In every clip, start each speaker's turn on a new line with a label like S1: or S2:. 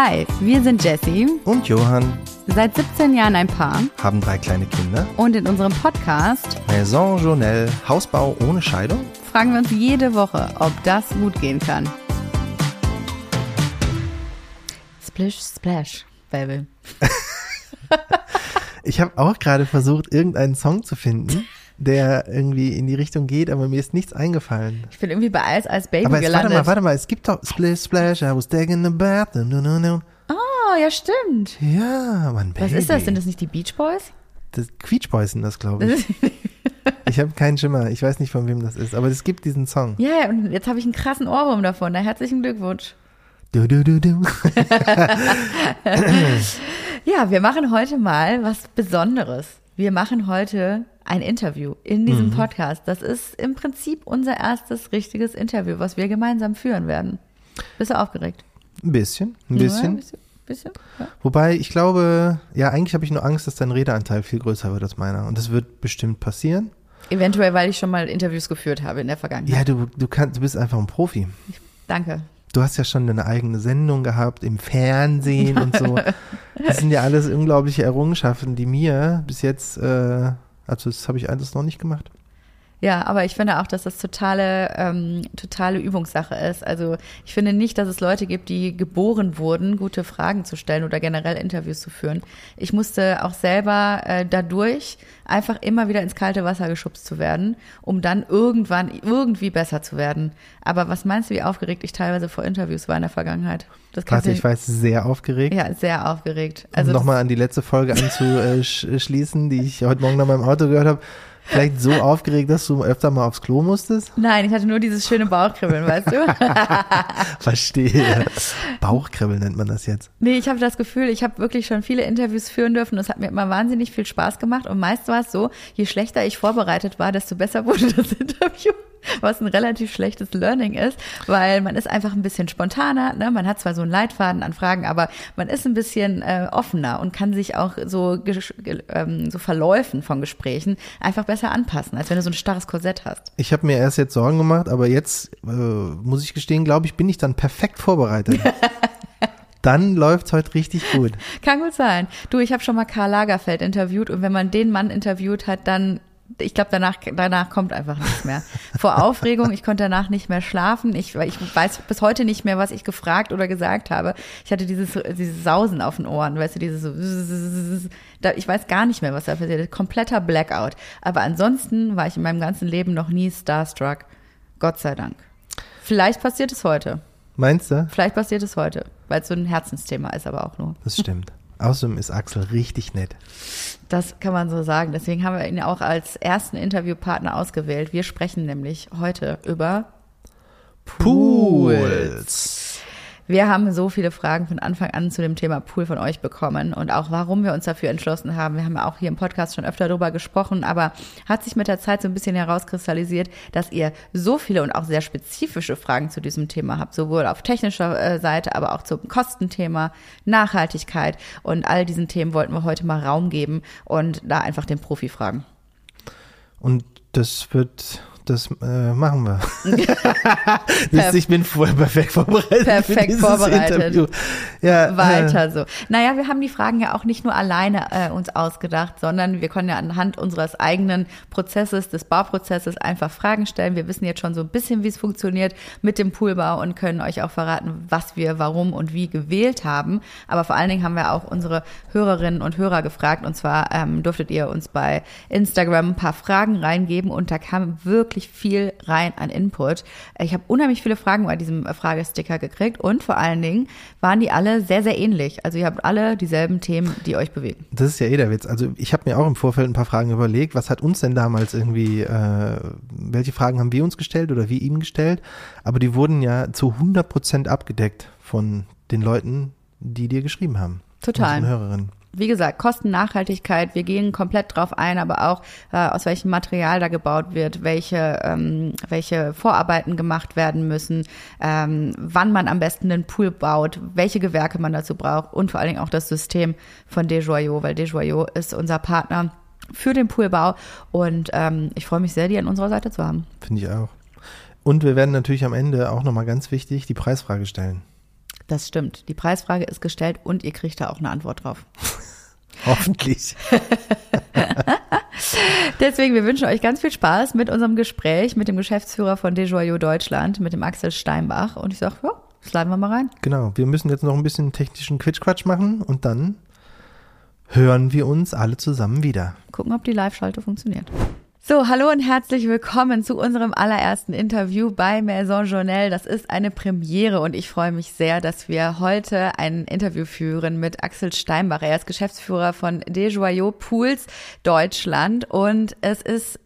S1: Hi, wir sind Jessie,
S2: Und Johann
S1: seit 17 Jahren ein Paar
S2: haben drei kleine Kinder.
S1: und in unserem Podcast
S2: Maison Journelle, Hausbau ohne Scheidung.
S1: fragen wir uns jede Woche, ob das gut gehen kann. Splish, splash, Baby.
S2: Ich habe auch gerade versucht, irgendeinen Song zu finden, der irgendwie in die Richtung geht, aber mir ist nichts eingefallen.
S1: Ich bin irgendwie bei Eis als Baby
S2: Aber warte
S1: gelandet.
S2: mal, warte mal, es gibt doch Splish Splash, I was taking a bath. No, no, no.
S1: Oh, ja, stimmt.
S2: Ja, Mann, Baby.
S1: Was ist das? Sind das nicht die Beach Boys?
S2: Das Quietsch Boys sind das, glaube ich. Ich habe keinen Schimmer. Ich weiß nicht, von wem das ist, aber es gibt diesen Song.
S1: Ja, ja, und jetzt habe ich einen krassen Ohrwurm davon. Na, herzlichen Glückwunsch.
S2: Du, du, du, du.
S1: Ja, wir machen heute mal was Besonderes. Wir machen heute ein Interview in diesem Podcast. Das ist im Prinzip unser erstes richtiges Interview, was wir gemeinsam führen werden. Bist du aufgeregt?
S2: Ein bisschen, ein
S1: Ja,
S2: bisschen.
S1: ein bisschen. bisschen ja.
S2: Wobei ich glaube, ja, eigentlich habe ich nur Angst, dass dein Redeanteil viel größer wird als meiner. Und das wird bestimmt passieren.
S1: Eventuell, weil ich schon mal Interviews geführt habe in der Vergangenheit.
S2: Ja, du, du, kannst, du bist einfach ein Profi.
S1: Danke.
S2: Du hast ja schon deine eigene Sendung gehabt im Fernsehen und so. Das sind ja alles unglaubliche Errungenschaften, die mir bis jetzt, äh, also das habe ich alles noch nicht gemacht.
S1: Ja, aber ich finde auch, dass das totale, ähm, totale Übungssache ist. Also ich finde nicht, dass es Leute gibt, die geboren wurden, gute Fragen zu stellen oder generell Interviews zu führen. Ich musste auch selber äh, dadurch einfach immer wieder ins kalte Wasser geschubst zu werden, um dann irgendwann irgendwie besser zu werden. Aber was meinst du, wie aufgeregt ich teilweise vor Interviews war in der Vergangenheit? Das
S2: Warte, ich war jetzt sehr aufgeregt.
S1: Ja, sehr aufgeregt.
S2: Also
S1: Also
S2: um nochmal an die letzte Folge anzuschließen, die ich heute Morgen noch mal im Auto gehört habe. Vielleicht so aufgeregt, dass du öfter mal aufs Klo musstest?
S1: Nein, ich hatte nur dieses schöne Bauchkribbeln, weißt du?
S2: Verstehe. Bauchkribbeln nennt man das jetzt.
S1: Nee, ich habe das Gefühl, ich habe wirklich schon viele Interviews führen dürfen. Das hat mir immer wahnsinnig viel Spaß gemacht. Und meist war es so, je schlechter ich vorbereitet war, desto besser wurde das Interview. Was ein relativ schlechtes Learning ist, weil man ist einfach ein bisschen spontaner. Ne? Man hat zwar so einen Leitfaden an Fragen, aber man ist ein bisschen äh, offener und kann sich auch so, ähm, so Verläufen von Gesprächen einfach besser anpassen, als wenn du so ein starres Korsett hast.
S2: Ich habe mir erst jetzt Sorgen gemacht, aber jetzt äh, muss ich gestehen, glaube ich, bin ich dann perfekt vorbereitet. dann läuft's heute richtig gut.
S1: Kann gut sein. Du, ich habe schon mal Karl Lagerfeld interviewt und wenn man den Mann interviewt hat, dann ich glaube, danach, danach kommt einfach nichts mehr. Vor Aufregung, ich konnte danach nicht mehr schlafen. Ich, ich weiß bis heute nicht mehr, was ich gefragt oder gesagt habe. Ich hatte dieses, dieses Sausen auf den Ohren, weißt du, dieses so, ich weiß gar nicht mehr, was da passiert ist. Kompletter Blackout. Aber ansonsten war ich in meinem ganzen Leben noch nie starstruck. Gott sei Dank. Vielleicht passiert es heute.
S2: Meinst du?
S1: Vielleicht passiert es heute, weil es so ein Herzensthema ist, aber auch nur.
S2: Das stimmt. Außerdem ist Axel richtig nett.
S1: Das kann man so sagen. Deswegen haben wir ihn auch als ersten Interviewpartner ausgewählt. Wir sprechen nämlich heute über
S2: Pools.
S1: Wir haben so viele Fragen von Anfang an zu dem Thema Pool von euch bekommen und auch warum wir uns dafür entschlossen haben. Wir haben ja auch hier im Podcast schon öfter darüber gesprochen, aber hat sich mit der Zeit so ein bisschen herauskristallisiert, dass ihr so viele und auch sehr spezifische Fragen zu diesem Thema habt, sowohl auf technischer äh, Seite, aber auch zum Kostenthema, Nachhaltigkeit und all diesen Themen wollten wir heute mal Raum geben und da einfach den Profi fragen.
S2: Und das wird, das äh, machen wir. das, ich bin voll perfekt vorbereitet.
S1: Perfekt vorbereitet.
S2: Interview. Ja, Äh,
S1: Weiter so. Naja, wir haben die Fragen ja auch nicht nur alleine äh, uns ausgedacht, sondern wir können ja anhand unseres eigenen Prozesses, des Bauprozesses einfach Fragen stellen. Wir wissen jetzt schon so ein bisschen, wie es funktioniert mit dem Poolbau und können euch auch verraten, was wir, warum und wie gewählt haben. Aber vor allen Dingen haben wir auch unsere Hörerinnen und Hörer gefragt. Und zwar ähm, durftet ihr uns bei Instagram ein paar Fragen reingeben und da kam wirklich viel rein an Input. Ich habe unheimlich viele Fragen bei diesem äh, Fragesticker gekriegt und vor allen Dingen waren die alle sehr, sehr ähnlich. Also ihr habt alle dieselben Themen, die euch bewegen.
S2: Das ist ja eh der Witz. Also ich habe mir auch im Vorfeld ein paar Fragen überlegt. Was hat uns denn damals irgendwie, äh, welche Fragen haben wir uns gestellt oder wir ihm gestellt? Aber die wurden ja zu 100 Prozent abgedeckt von den Leuten, die dir geschrieben haben.
S1: Total.
S2: Unseren Hörerinnen.
S1: Wie gesagt, Kostennachhaltigkeit, wir gehen komplett drauf ein, aber auch äh, aus welchem Material da gebaut wird, welche, ähm, welche Vorarbeiten gemacht werden müssen, ähm, wann man am besten den Pool baut, welche Gewerke man dazu braucht und vor allen Dingen auch das System von Desjoyaux, weil Desjoyaux ist unser Partner für den Poolbau und ähm, ich freue mich sehr, die an unserer Seite zu haben.
S2: Finde ich auch. Und wir werden natürlich am Ende auch nochmal ganz wichtig die Preisfrage stellen.
S1: Das stimmt. Die Preisfrage ist gestellt und ihr kriegt da auch eine Antwort drauf.
S2: Hoffentlich.
S1: Deswegen, wir wünschen euch ganz viel Spaß mit unserem Gespräch mit dem Geschäftsführer von Desjoyaux Deutschland, mit dem Axel Steinbach. Und ich sage, ja, sliden wir mal rein.
S2: Genau, wir müssen jetzt noch ein bisschen technischen Quitschquatsch machen und dann hören wir uns alle zusammen wieder.
S1: Gucken, ob die Live-Schalte funktioniert. So, hallo und herzlich willkommen zu unserem allerersten Interview bei Maison Journal. Das ist eine Premiere und ich freue mich sehr, dass wir heute ein Interview führen mit Axel Steinbach. Er ist Geschäftsführer von Desjoyaux Pools Deutschland und es ist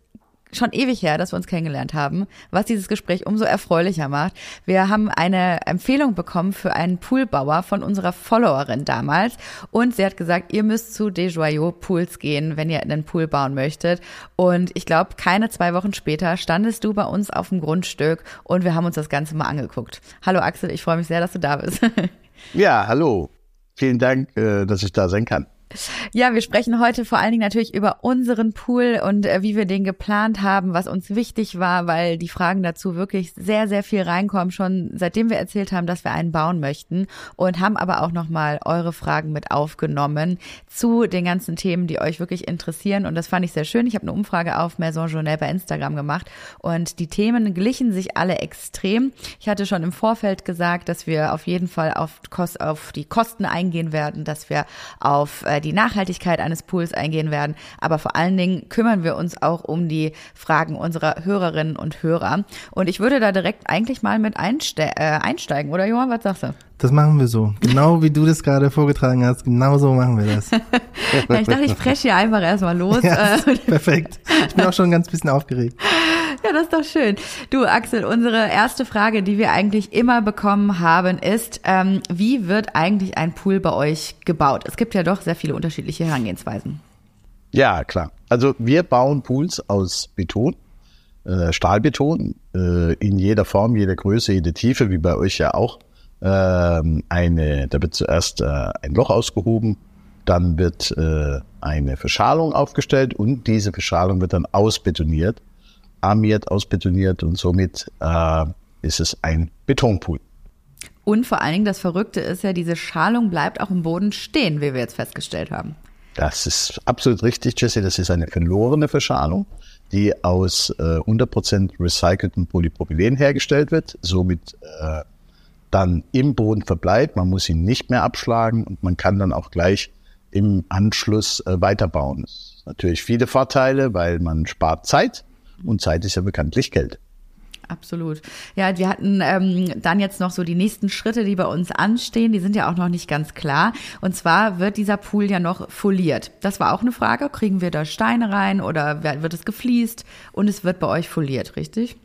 S1: schon ewig her, dass wir uns kennengelernt haben, was dieses Gespräch umso erfreulicher macht. Wir haben eine Empfehlung bekommen für einen Poolbauer von unserer Followerin damals und sie hat gesagt, ihr müsst zu Desjoyaux Pools gehen, wenn ihr einen Pool bauen möchtet. Und ich glaube, keine zwei Wochen später standest du bei uns auf dem Grundstück und wir haben uns das Ganze mal angeguckt. Hallo Axel, ich freue mich sehr, dass du da bist.
S3: Ja, hallo. Vielen Dank, äh, dass ich da sein kann.
S1: Ja, wir sprechen heute vor allen Dingen natürlich über unseren Pool und äh, wie wir den geplant haben, was uns wichtig war, weil die Fragen dazu wirklich sehr, sehr viel reinkommen, schon seitdem wir erzählt haben, dass wir einen bauen möchten und haben aber auch nochmal eure Fragen mit aufgenommen zu den ganzen Themen, die euch wirklich interessieren. Und das fand ich sehr schön. Ich habe eine Umfrage auf Maison Journal bei Instagram gemacht und die Themen glichen sich alle extrem. Ich hatte schon im Vorfeld gesagt, dass wir auf jeden Fall auf, auf die Kosten eingehen werden, dass wir auf äh, die Nachhaltigkeit eines Pools eingehen werden. Aber vor allen Dingen kümmern wir uns auch um die Fragen unserer Hörerinnen und Hörer. Und ich würde da direkt eigentlich mal mit einste äh, einsteigen, oder Johann, was sagst du?
S2: Das machen wir so. Genau wie du das gerade vorgetragen hast, genau so machen wir das.
S1: ja, ich dachte, ich presche hier einfach erstmal los.
S2: Ja, perfekt. Ich bin auch schon ein ganz bisschen aufgeregt.
S1: Ja, das ist doch schön. Du, Axel, unsere erste Frage, die wir eigentlich immer bekommen haben, ist, ähm, wie wird eigentlich ein Pool bei euch gebaut? Es gibt ja doch sehr viele unterschiedliche Herangehensweisen.
S3: Ja, klar. Also wir bauen Pools aus Beton, äh, Stahlbeton, äh, in jeder Form, jeder Größe, jede Tiefe, wie bei euch ja auch. Ähm, eine, da wird zuerst äh, ein Loch ausgehoben, dann wird äh, eine Verschalung aufgestellt und diese Verschalung wird dann ausbetoniert armiert, ausbetoniert und somit äh, ist es ein Betonpool.
S1: Und vor allen Dingen das Verrückte ist ja, diese Schalung bleibt auch im Boden stehen, wie wir jetzt festgestellt haben.
S3: Das ist absolut richtig, Jesse. Das ist eine verlorene Verschalung, die aus äh, 100% recyceltem Polypropylen hergestellt wird, somit äh, dann im Boden verbleibt. Man muss ihn nicht mehr abschlagen und man kann dann auch gleich im Anschluss äh, weiterbauen. Das natürlich viele Vorteile, weil man spart Zeit und Zeit ist ja bekanntlich Geld.
S1: Absolut. Ja, wir hatten ähm, dann jetzt noch so die nächsten Schritte, die bei uns anstehen. Die sind ja auch noch nicht ganz klar. Und zwar wird dieser Pool ja noch foliert. Das war auch eine Frage. Kriegen wir da Steine rein oder wird es gefliest? Und es wird bei euch foliert, richtig?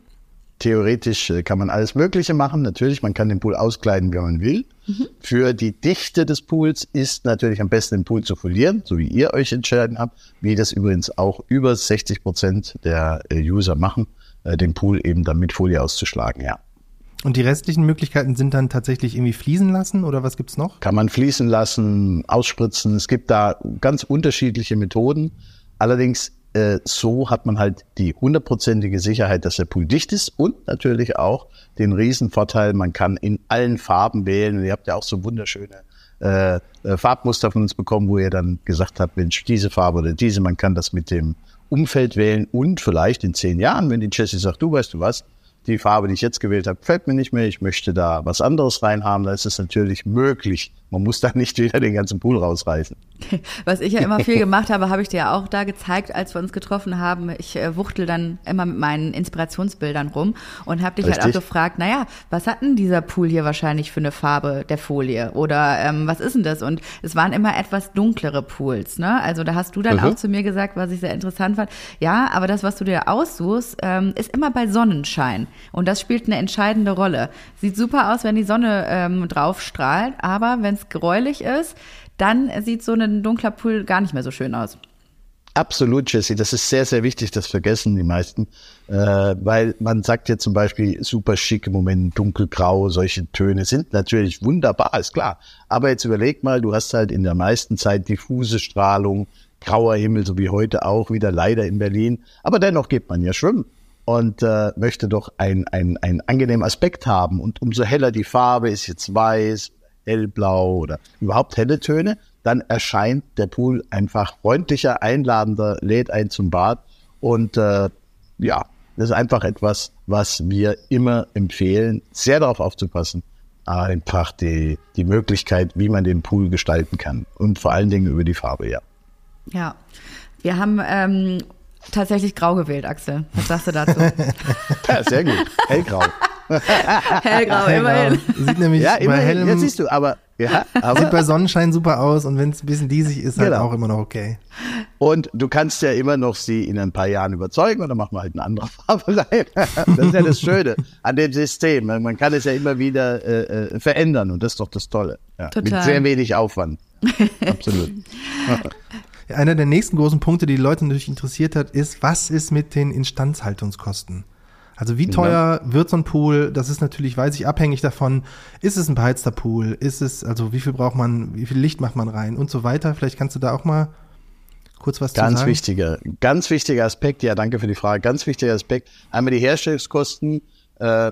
S3: Theoretisch äh, kann man alles Mögliche machen. Natürlich, man kann den Pool auskleiden, wie man will. Mhm. Für die Dichte des Pools ist natürlich am besten den Pool zu folieren, so wie ihr euch entschieden habt, wie das übrigens auch über 60 Prozent der äh, User machen, äh, den Pool eben dann mit Folie auszuschlagen, ja.
S2: Und die restlichen Möglichkeiten sind dann tatsächlich irgendwie fließen lassen oder was gibt's noch?
S3: Kann man fließen lassen, ausspritzen. Es gibt da ganz unterschiedliche Methoden. Allerdings äh, so hat man halt die hundertprozentige Sicherheit, dass der Pool dicht ist und natürlich auch den Riesenvorteil, man kann in allen Farben wählen. Und ihr habt ja auch so wunderschöne äh, äh, Farbmuster von uns bekommen, wo ihr dann gesagt habt, Mensch, diese Farbe oder diese, man kann das mit dem Umfeld wählen und vielleicht in zehn Jahren, wenn die Jessie sagt, du weißt du was, die Farbe, die ich jetzt gewählt habe, gefällt mir nicht mehr, ich möchte da was anderes reinhaben, dann ist es natürlich möglich. Man muss da nicht wieder den ganzen Pool rausreißen.
S1: Was ich ja immer viel gemacht habe, habe ich dir ja auch da gezeigt, als wir uns getroffen haben. Ich äh, wuchtel dann immer mit meinen Inspirationsbildern rum und habe dich Richtig. halt auch gefragt, naja, was hat denn dieser Pool hier wahrscheinlich für eine Farbe der Folie? Oder ähm, was ist denn das? Und es waren immer etwas dunklere Pools, ne? Also da hast du dann mhm. auch zu mir gesagt, was ich sehr interessant fand. Ja, aber das, was du dir aussuchst, ähm, ist immer bei Sonnenschein. Und das spielt eine entscheidende Rolle. Sieht super aus, wenn die Sonne ähm, drauf strahlt, aber wenn es gräulich ist, dann sieht so ein dunkler Pool gar nicht mehr so schön aus.
S3: Absolut, Jesse. Das ist sehr, sehr wichtig. Das vergessen die meisten, äh, weil man sagt ja zum Beispiel super schick im Moment dunkelgrau. Solche Töne sind natürlich wunderbar, ist klar. Aber jetzt überleg mal, du hast halt in der meisten Zeit diffuse Strahlung, grauer Himmel, so wie heute auch wieder leider in Berlin. Aber dennoch geht man ja schwimmen und äh, möchte doch einen ein angenehmen Aspekt haben. Und umso heller die Farbe ist jetzt weiß, hellblau oder überhaupt helle Töne, dann erscheint der Pool einfach freundlicher, einladender, lädt ein zum Bad und äh, ja, das ist einfach etwas, was wir immer empfehlen, sehr darauf aufzupassen, einfach die, die Möglichkeit, wie man den Pool gestalten kann und vor allen Dingen über die Farbe, ja.
S1: Ja, wir haben ähm, tatsächlich grau gewählt, Axel. Was sagst du dazu?
S3: ja, sehr gut. Hellgrau.
S1: Hellgrau, immerhin.
S2: Sieht nämlich
S3: ja,
S2: bei
S3: immerhin.
S2: hellem,
S3: Jetzt siehst du, aber ja, aber
S2: sieht bei Sonnenschein super aus und wenn es ein bisschen diesig ist, halt
S3: Genau.
S2: auch immer noch okay.
S3: Und du kannst ja immer noch sie in ein paar Jahren überzeugen oder machen wir halt eine andere Farbe rein. Das ist ja das Schöne an dem System. Man kann es ja immer wieder äh, äh, verändern und das ist doch das Tolle. Ja,
S1: Total.
S3: Mit sehr wenig Aufwand. Absolut.
S2: Einer der nächsten großen Punkte, die die Leute natürlich interessiert hat, ist, was ist mit den Instandhaltungskosten? Also wie teuer wird so ein Pool? Das ist natürlich, weiß ich, abhängig davon, ist es ein beheizter Pool? Ist es, also wie viel braucht man, wie viel Licht macht man rein und so weiter? Vielleicht kannst du da auch mal kurz was zu
S3: Ganz
S2: sagen.
S3: wichtiger, ganz wichtiger Aspekt. Ja, danke für die Frage. Ganz wichtiger Aspekt. Einmal die Herstellungskosten. Äh,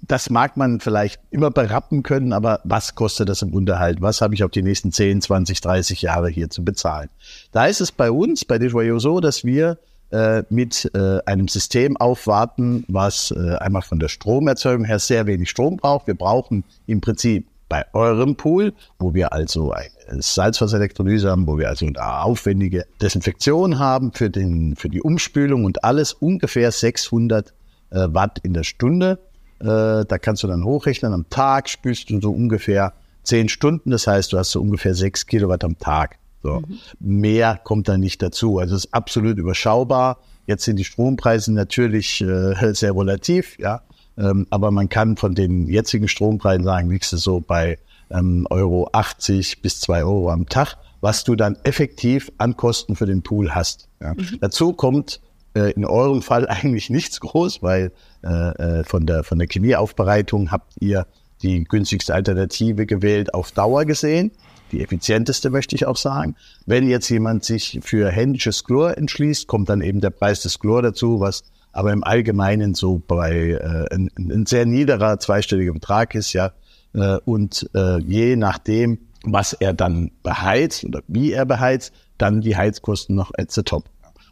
S3: das mag man vielleicht immer berappen können, aber was kostet das im Unterhalt? Was habe ich auf die nächsten 10, 20, 30 Jahre hier zu bezahlen? Da ist es bei uns, bei Desjoyaux so, dass wir äh, mit äh, einem System aufwarten, was äh, einmal von der Stromerzeugung her sehr wenig Strom braucht. Wir brauchen im Prinzip bei eurem Pool, wo wir also eine Salzwasserelektrolyse haben, wo wir also eine aufwendige Desinfektion haben für, den, für die Umspülung und alles ungefähr 600 äh, Watt in der Stunde. Äh, da kannst du dann hochrechnen, am Tag spülst du so ungefähr 10 Stunden, das heißt, du hast so ungefähr 6 Kilowatt am Tag. So. Mehr kommt da nicht dazu. Also es ist absolut überschaubar. Jetzt sind die Strompreise natürlich äh, sehr volativ, ja. Ähm, aber man kann von den jetzigen Strompreisen sagen, liegst du so bei ähm, Euro 80 bis 2 Euro am Tag, was du dann effektiv an Kosten für den Pool hast. Ja. Dazu kommt äh, in eurem Fall eigentlich nichts groß, weil äh, äh, von der von der Chemieaufbereitung habt ihr die günstigste Alternative gewählt auf Dauer gesehen. Die effizienteste möchte ich auch sagen. Wenn jetzt jemand sich für händisches Chlor entschließt, kommt dann eben der Preis des Chlor dazu, was aber im Allgemeinen so bei äh, ein, ein sehr niederer zweistelliger Betrag ist, ja. Äh, und äh, je nachdem, was er dann beheizt oder wie er beheizt, dann die Heizkosten noch at the top.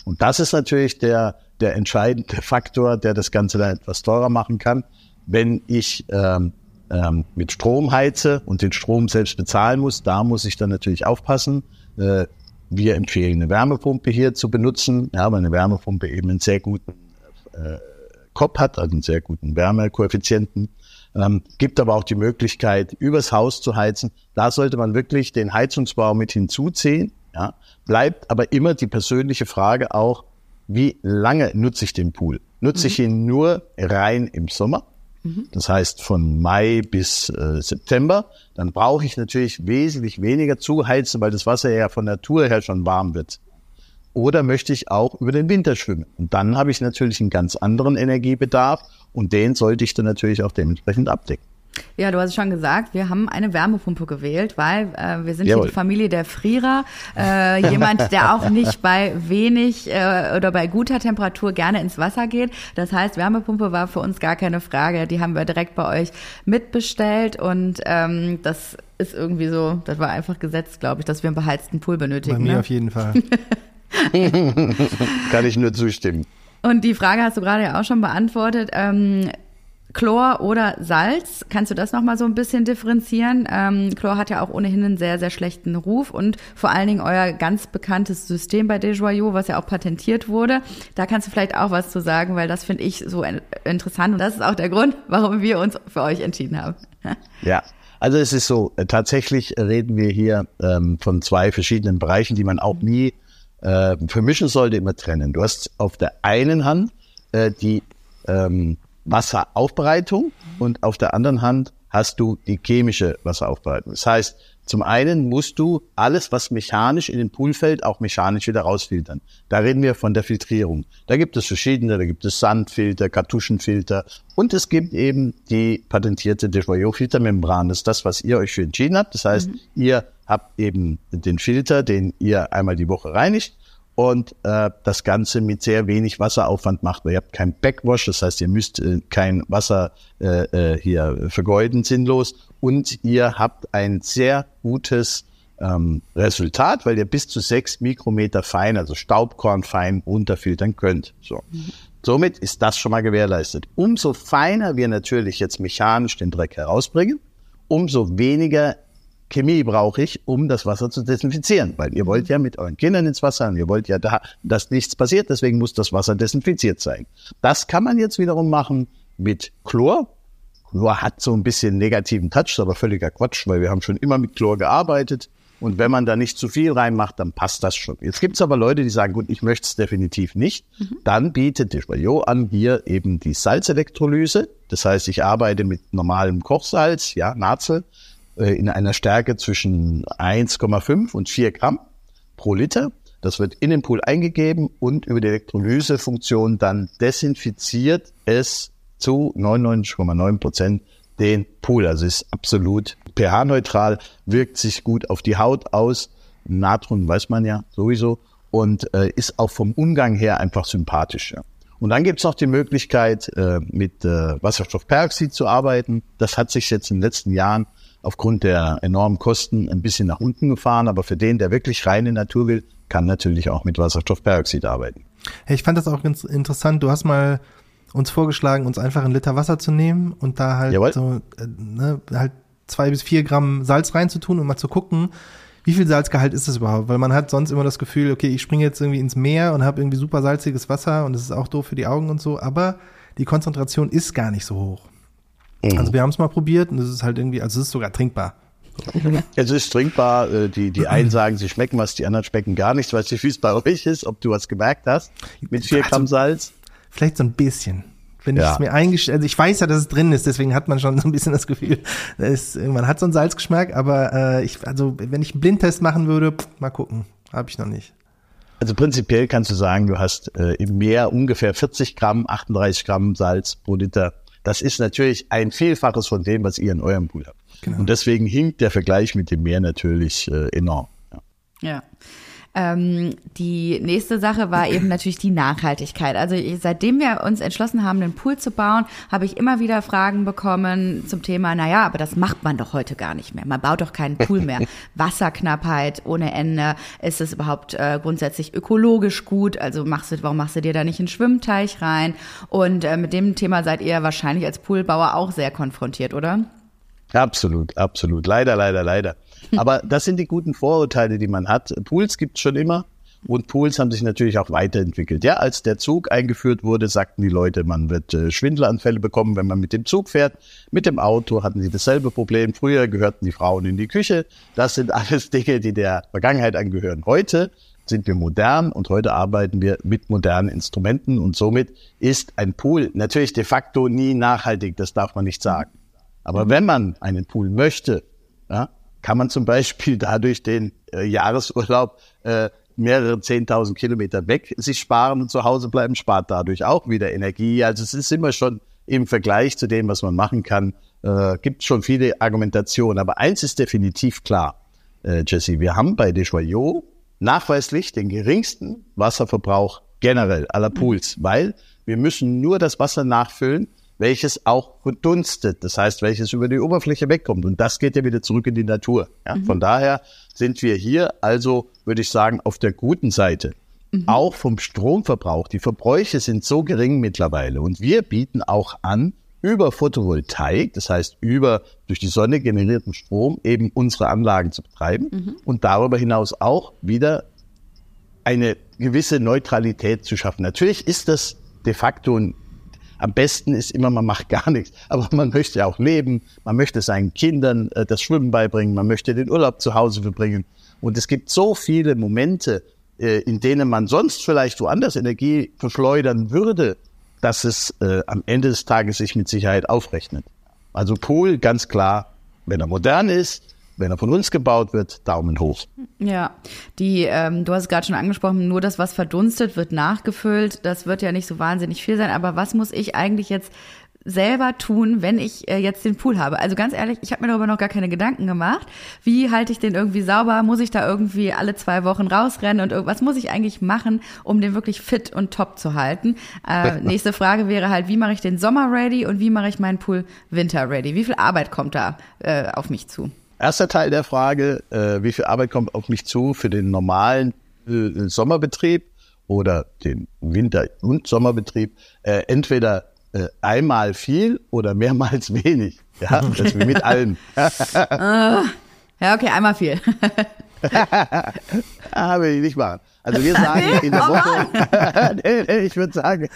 S3: Und das ist natürlich der, der entscheidende Faktor, der das Ganze dann etwas teurer machen kann. Wenn ich ähm, ähm, mit Strom heize und den Strom selbst bezahlen muss, da muss ich dann natürlich aufpassen. Äh, wir empfehlen eine Wärmepumpe hier zu benutzen, ja, weil eine Wärmepumpe eben einen sehr guten äh, Kopf hat, also einen sehr guten Wärmekoeffizienten. Ähm, gibt aber auch die Möglichkeit, übers Haus zu heizen. Da sollte man wirklich den Heizungsbau mit hinzuziehen. Ja. Bleibt aber immer die persönliche Frage auch, wie lange nutze ich den Pool? Nutze ich ihn nur rein im Sommer? Das heißt von Mai bis äh, September, dann brauche ich natürlich wesentlich weniger zuheizen, weil das Wasser ja von Natur her schon warm wird. Oder möchte ich auch über den Winter schwimmen? Und dann habe ich natürlich einen ganz anderen Energiebedarf und den sollte ich dann natürlich auch dementsprechend abdecken.
S1: Ja, du hast schon gesagt, wir haben eine Wärmepumpe gewählt, weil äh, wir sind
S3: Jawohl.
S1: hier die Familie der Frierer. Äh, jemand, der auch nicht bei wenig äh, oder bei guter Temperatur gerne ins Wasser geht. Das heißt, Wärmepumpe war für uns gar keine Frage. Die haben wir direkt bei euch mitbestellt und ähm, das ist irgendwie so, das war einfach gesetzt, glaube ich, dass wir einen beheizten Pool
S2: Bei
S1: benötigen.
S2: mir
S1: Ne?
S2: auf jeden Fall.
S3: Kann ich nur zustimmen.
S1: Und die Frage hast du gerade ja auch schon beantwortet. Ähm, Chlor oder Salz, kannst du das nochmal so ein bisschen differenzieren? Ähm, Chlor hat ja auch ohnehin einen sehr, sehr schlechten Ruf und vor allen Dingen euer ganz bekanntes System bei Desjoyaux, was ja auch patentiert wurde. Da kannst du vielleicht auch was zu sagen, weil das finde ich so in- interessant und das ist auch der Grund, warum wir uns für euch entschieden haben.
S3: Ja, also es ist so, äh, tatsächlich reden wir hier ähm, von zwei verschiedenen Bereichen, die man auch nie äh, vermischen sollte, immer trennen. Du hast auf der einen Hand äh, die ähm, Wasseraufbereitung und auf der anderen Hand hast du die chemische Wasseraufbereitung. Das heißt, zum einen musst du alles, was mechanisch in den Pool fällt, auch mechanisch wieder rausfiltern. Da reden wir von der Filtrierung. Da gibt es verschiedene, da gibt es Sandfilter, Kartuschenfilter und es gibt eben die patentierte Desjoyaux-Filtermembran. Das ist das, was ihr euch für entschieden habt. Das heißt, ihr habt eben den Filter, den ihr einmal die Woche reinigt und äh, das Ganze mit sehr wenig Wasseraufwand macht. Ihr habt kein Backwash, das heißt, ihr müsst äh, kein Wasser äh, äh, hier vergeuden sinnlos und ihr habt ein sehr gutes ähm, Resultat, weil ihr bis zu sechs Mikrometer fein, also Staubkorn fein runterfiltern könnt. So. Mhm. Somit ist das schon mal gewährleistet. Umso feiner wir natürlich jetzt mechanisch den Dreck herausbringen, umso weniger Chemie brauche ich, um das Wasser zu desinfizieren, weil ihr wollt ja mit euren Kindern ins Wasser und ihr wollt ja, da, dass nichts passiert, deswegen muss das Wasser desinfiziert sein. Das kann man jetzt wiederum machen mit Chlor. Chlor hat so ein bisschen negativen Touch, aber völliger Quatsch, weil wir haben schon immer mit Chlor gearbeitet. Und wenn man da nicht zu viel reinmacht, dann passt das schon. Jetzt gibt es aber Leute, die sagen, gut, ich möchte es definitiv nicht. Mhm. Dann bietet Deschwayot an hier eben die Salzelektrolyse. Das heißt, ich arbeite mit normalem Kochsalz, ja, Nazel, in einer Stärke zwischen 1,5 und 4 Gramm pro Liter. Das wird in den Pool eingegeben und über die Elektrolysefunktion dann desinfiziert es zu 99,9 Prozent den Pool. Also ist absolut pH-neutral, wirkt sich gut auf die Haut aus. Natron weiß man ja sowieso und äh, ist auch vom Umgang her einfach sympathisch. Ja. Und dann gibt's noch die Möglichkeit, äh, mit äh, Wasserstoffperoxid zu arbeiten. Das hat sich jetzt in den letzten Jahren aufgrund der enormen Kosten ein bisschen nach unten gefahren. Aber für den, der wirklich reine Natur will, kann natürlich auch mit Wasserstoffperoxid arbeiten.
S2: Hey, ich fand das auch ganz interessant. Du hast mal uns vorgeschlagen, uns einfach einen Liter Wasser zu nehmen und da halt Jawohl. so äh, ne, halt zwei bis vier Gramm Salz reinzutun und mal zu gucken, wie viel Salzgehalt ist das überhaupt? Weil man hat sonst immer das Gefühl, okay, ich springe jetzt irgendwie ins Meer und habe irgendwie super salziges Wasser und es ist auch doof für die Augen und so, aber die Konzentration ist gar nicht so hoch. Mhm. Also wir haben es mal probiert und es ist halt irgendwie, also es ist sogar trinkbar.
S3: Es ist trinkbar. Äh, die, die einen sagen, sie schmecken was, die anderen schmecken gar nichts. Weißt du, wie es bei euch ist, ob du was gemerkt hast mit vier also, Gramm Salz?
S2: Vielleicht so ein bisschen. Wenn ja. ich es mir eingestellt, also ich weiß ja, dass es drin ist, deswegen hat man schon so ein bisschen das Gefühl, ist, man hat so einen Salzgeschmack, aber äh, ich, also wenn ich einen Blindtest machen würde, pff, mal gucken, habe ich noch nicht.
S3: Also prinzipiell kannst du sagen, du hast äh, im Meer ungefähr 40 Gramm, 38 Gramm Salz pro Liter. Das ist natürlich ein Vielfaches von dem, was ihr in eurem Pool habt. Genau. Und deswegen hinkt der Vergleich mit dem Meer natürlich äh, enorm.
S1: Ja. ja. Ähm, die nächste Sache war eben natürlich die Nachhaltigkeit. Also seitdem wir uns entschlossen haben, einen Pool zu bauen, habe ich immer wieder Fragen bekommen zum Thema, naja, aber das macht man doch heute gar nicht mehr. Man baut doch keinen Pool mehr. Wasserknappheit ohne Ende. Ist es überhaupt äh, grundsätzlich ökologisch gut? Also machst du, warum machst du dir da nicht einen Schwimmteich rein? Und äh, mit dem Thema seid ihr wahrscheinlich als Poolbauer auch sehr konfrontiert, oder?
S3: Absolut, absolut. Leider, leider, leider. Aber das sind die guten Vorurteile, die man hat. Pools gibt es schon immer. Und Pools haben sich natürlich auch weiterentwickelt. Ja, als der Zug eingeführt wurde, sagten die Leute, man wird äh, Schwindelanfälle bekommen, wenn man mit dem Zug fährt. Mit dem Auto hatten sie dasselbe Problem. Früher gehörten die Frauen in die Küche. Das sind alles Dinge, die der Vergangenheit angehören. Heute sind wir modern und heute arbeiten wir mit modernen Instrumenten und somit ist ein Pool natürlich de facto nie nachhaltig. Das darf man nicht sagen. Aber wenn man einen Pool möchte, ja, kann man zum Beispiel dadurch den äh, Jahresurlaub äh, mehrere zehntausend Kilometer weg sich sparen und zu Hause bleiben, spart dadurch auch wieder Energie. Also es ist immer schon im Vergleich zu dem, was man machen kann, äh, gibt schon viele Argumentationen. Aber eins ist definitiv klar, äh, Jesse, wir haben bei Desjoyaux nachweislich den geringsten Wasserverbrauch generell aller Pools, weil wir müssen nur das Wasser nachfüllen, welches auch verdunstet, das heißt, welches über die Oberfläche wegkommt. Und das geht ja wieder zurück in die Natur. Ja? Mhm. Von daher sind wir hier also, würde ich sagen, auf der guten Seite. Mhm. Auch vom Stromverbrauch. Die Verbräuche sind so gering mittlerweile. Und wir bieten auch an, über Photovoltaik, das heißt über durch die Sonne generierten Strom, eben unsere Anlagen zu betreiben mhm. und darüber hinaus auch wieder eine gewisse Neutralität zu schaffen. Natürlich ist das de facto ein am besten ist immer, man macht gar nichts. Aber man möchte ja auch leben, man möchte seinen Kindern äh, das Schwimmen beibringen, man möchte den Urlaub zu Hause verbringen. Und es gibt so viele Momente, äh, in denen man sonst vielleicht woanders Energie verschleudern würde, dass es äh, am Ende des Tages sich mit Sicherheit aufrechnet. Also Pool, ganz klar, wenn er modern ist, wenn er von uns gebaut wird, Daumen hoch.
S1: Ja, die, ähm, du hast es gerade schon angesprochen, nur das, was verdunstet, wird nachgefüllt. Das wird ja nicht so wahnsinnig viel sein. Aber was muss ich eigentlich jetzt selber tun, wenn ich äh, jetzt den Pool habe? Also ganz ehrlich, ich habe mir darüber noch gar keine Gedanken gemacht. Wie halte ich den irgendwie sauber? Muss ich da irgendwie alle zwei Wochen rausrennen und irgendwas muss ich eigentlich machen, um den wirklich fit und top zu halten? Äh, nächste Frage wäre halt, wie mache ich den Sommer ready und wie mache ich meinen Pool Winter ready? Wie viel Arbeit kommt da äh, auf mich zu?
S3: Erster Teil der Frage, äh, wie viel Arbeit kommt auf mich zu für den normalen äh, Sommerbetrieb oder den Winter- und Sommerbetrieb? Äh, entweder äh, einmal viel oder mehrmals wenig. Ja, das wie mit allem.
S1: ja, okay, einmal viel.
S3: ah, will ich nicht machen. Also wir sagen in der Woche, ich würde sagen,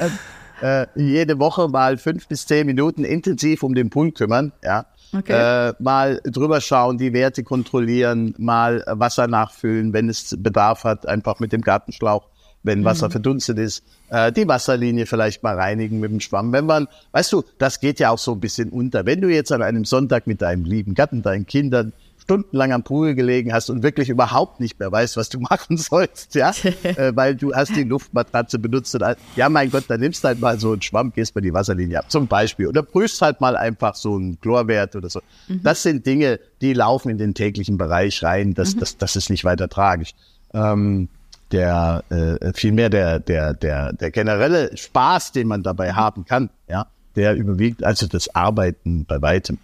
S3: äh, jede Woche mal fünf bis zehn Minuten intensiv um den Pool kümmern, ja. Okay. Äh, mal drüber schauen, die Werte kontrollieren, mal Wasser nachfüllen, wenn es Bedarf hat, einfach mit dem Gartenschlauch wenn Wasser mhm. verdunstet ist, äh, die Wasserlinie vielleicht mal reinigen mit dem Schwamm. Wenn man, weißt du, das geht ja auch so ein bisschen unter. Wenn du jetzt an einem Sonntag mit deinem lieben Gatten, deinen Kindern stundenlang am Pool gelegen hast und wirklich überhaupt nicht mehr weißt, was du machen sollst, ja, äh, weil du hast die Luftmatratze benutzt und ja, mein Gott, dann nimmst halt mal so einen Schwamm, gehst mal die Wasserlinie ab, zum Beispiel, oder prüfst halt mal einfach so einen Chlorwert oder so. Mhm. Das sind Dinge, die laufen in den täglichen Bereich rein, das, mhm. das, das ist nicht weiter tragisch. Ähm, der äh, vielmehr der der der der generelle Spaß, den man dabei haben kann, ja, der überwiegt also das Arbeiten bei weitem.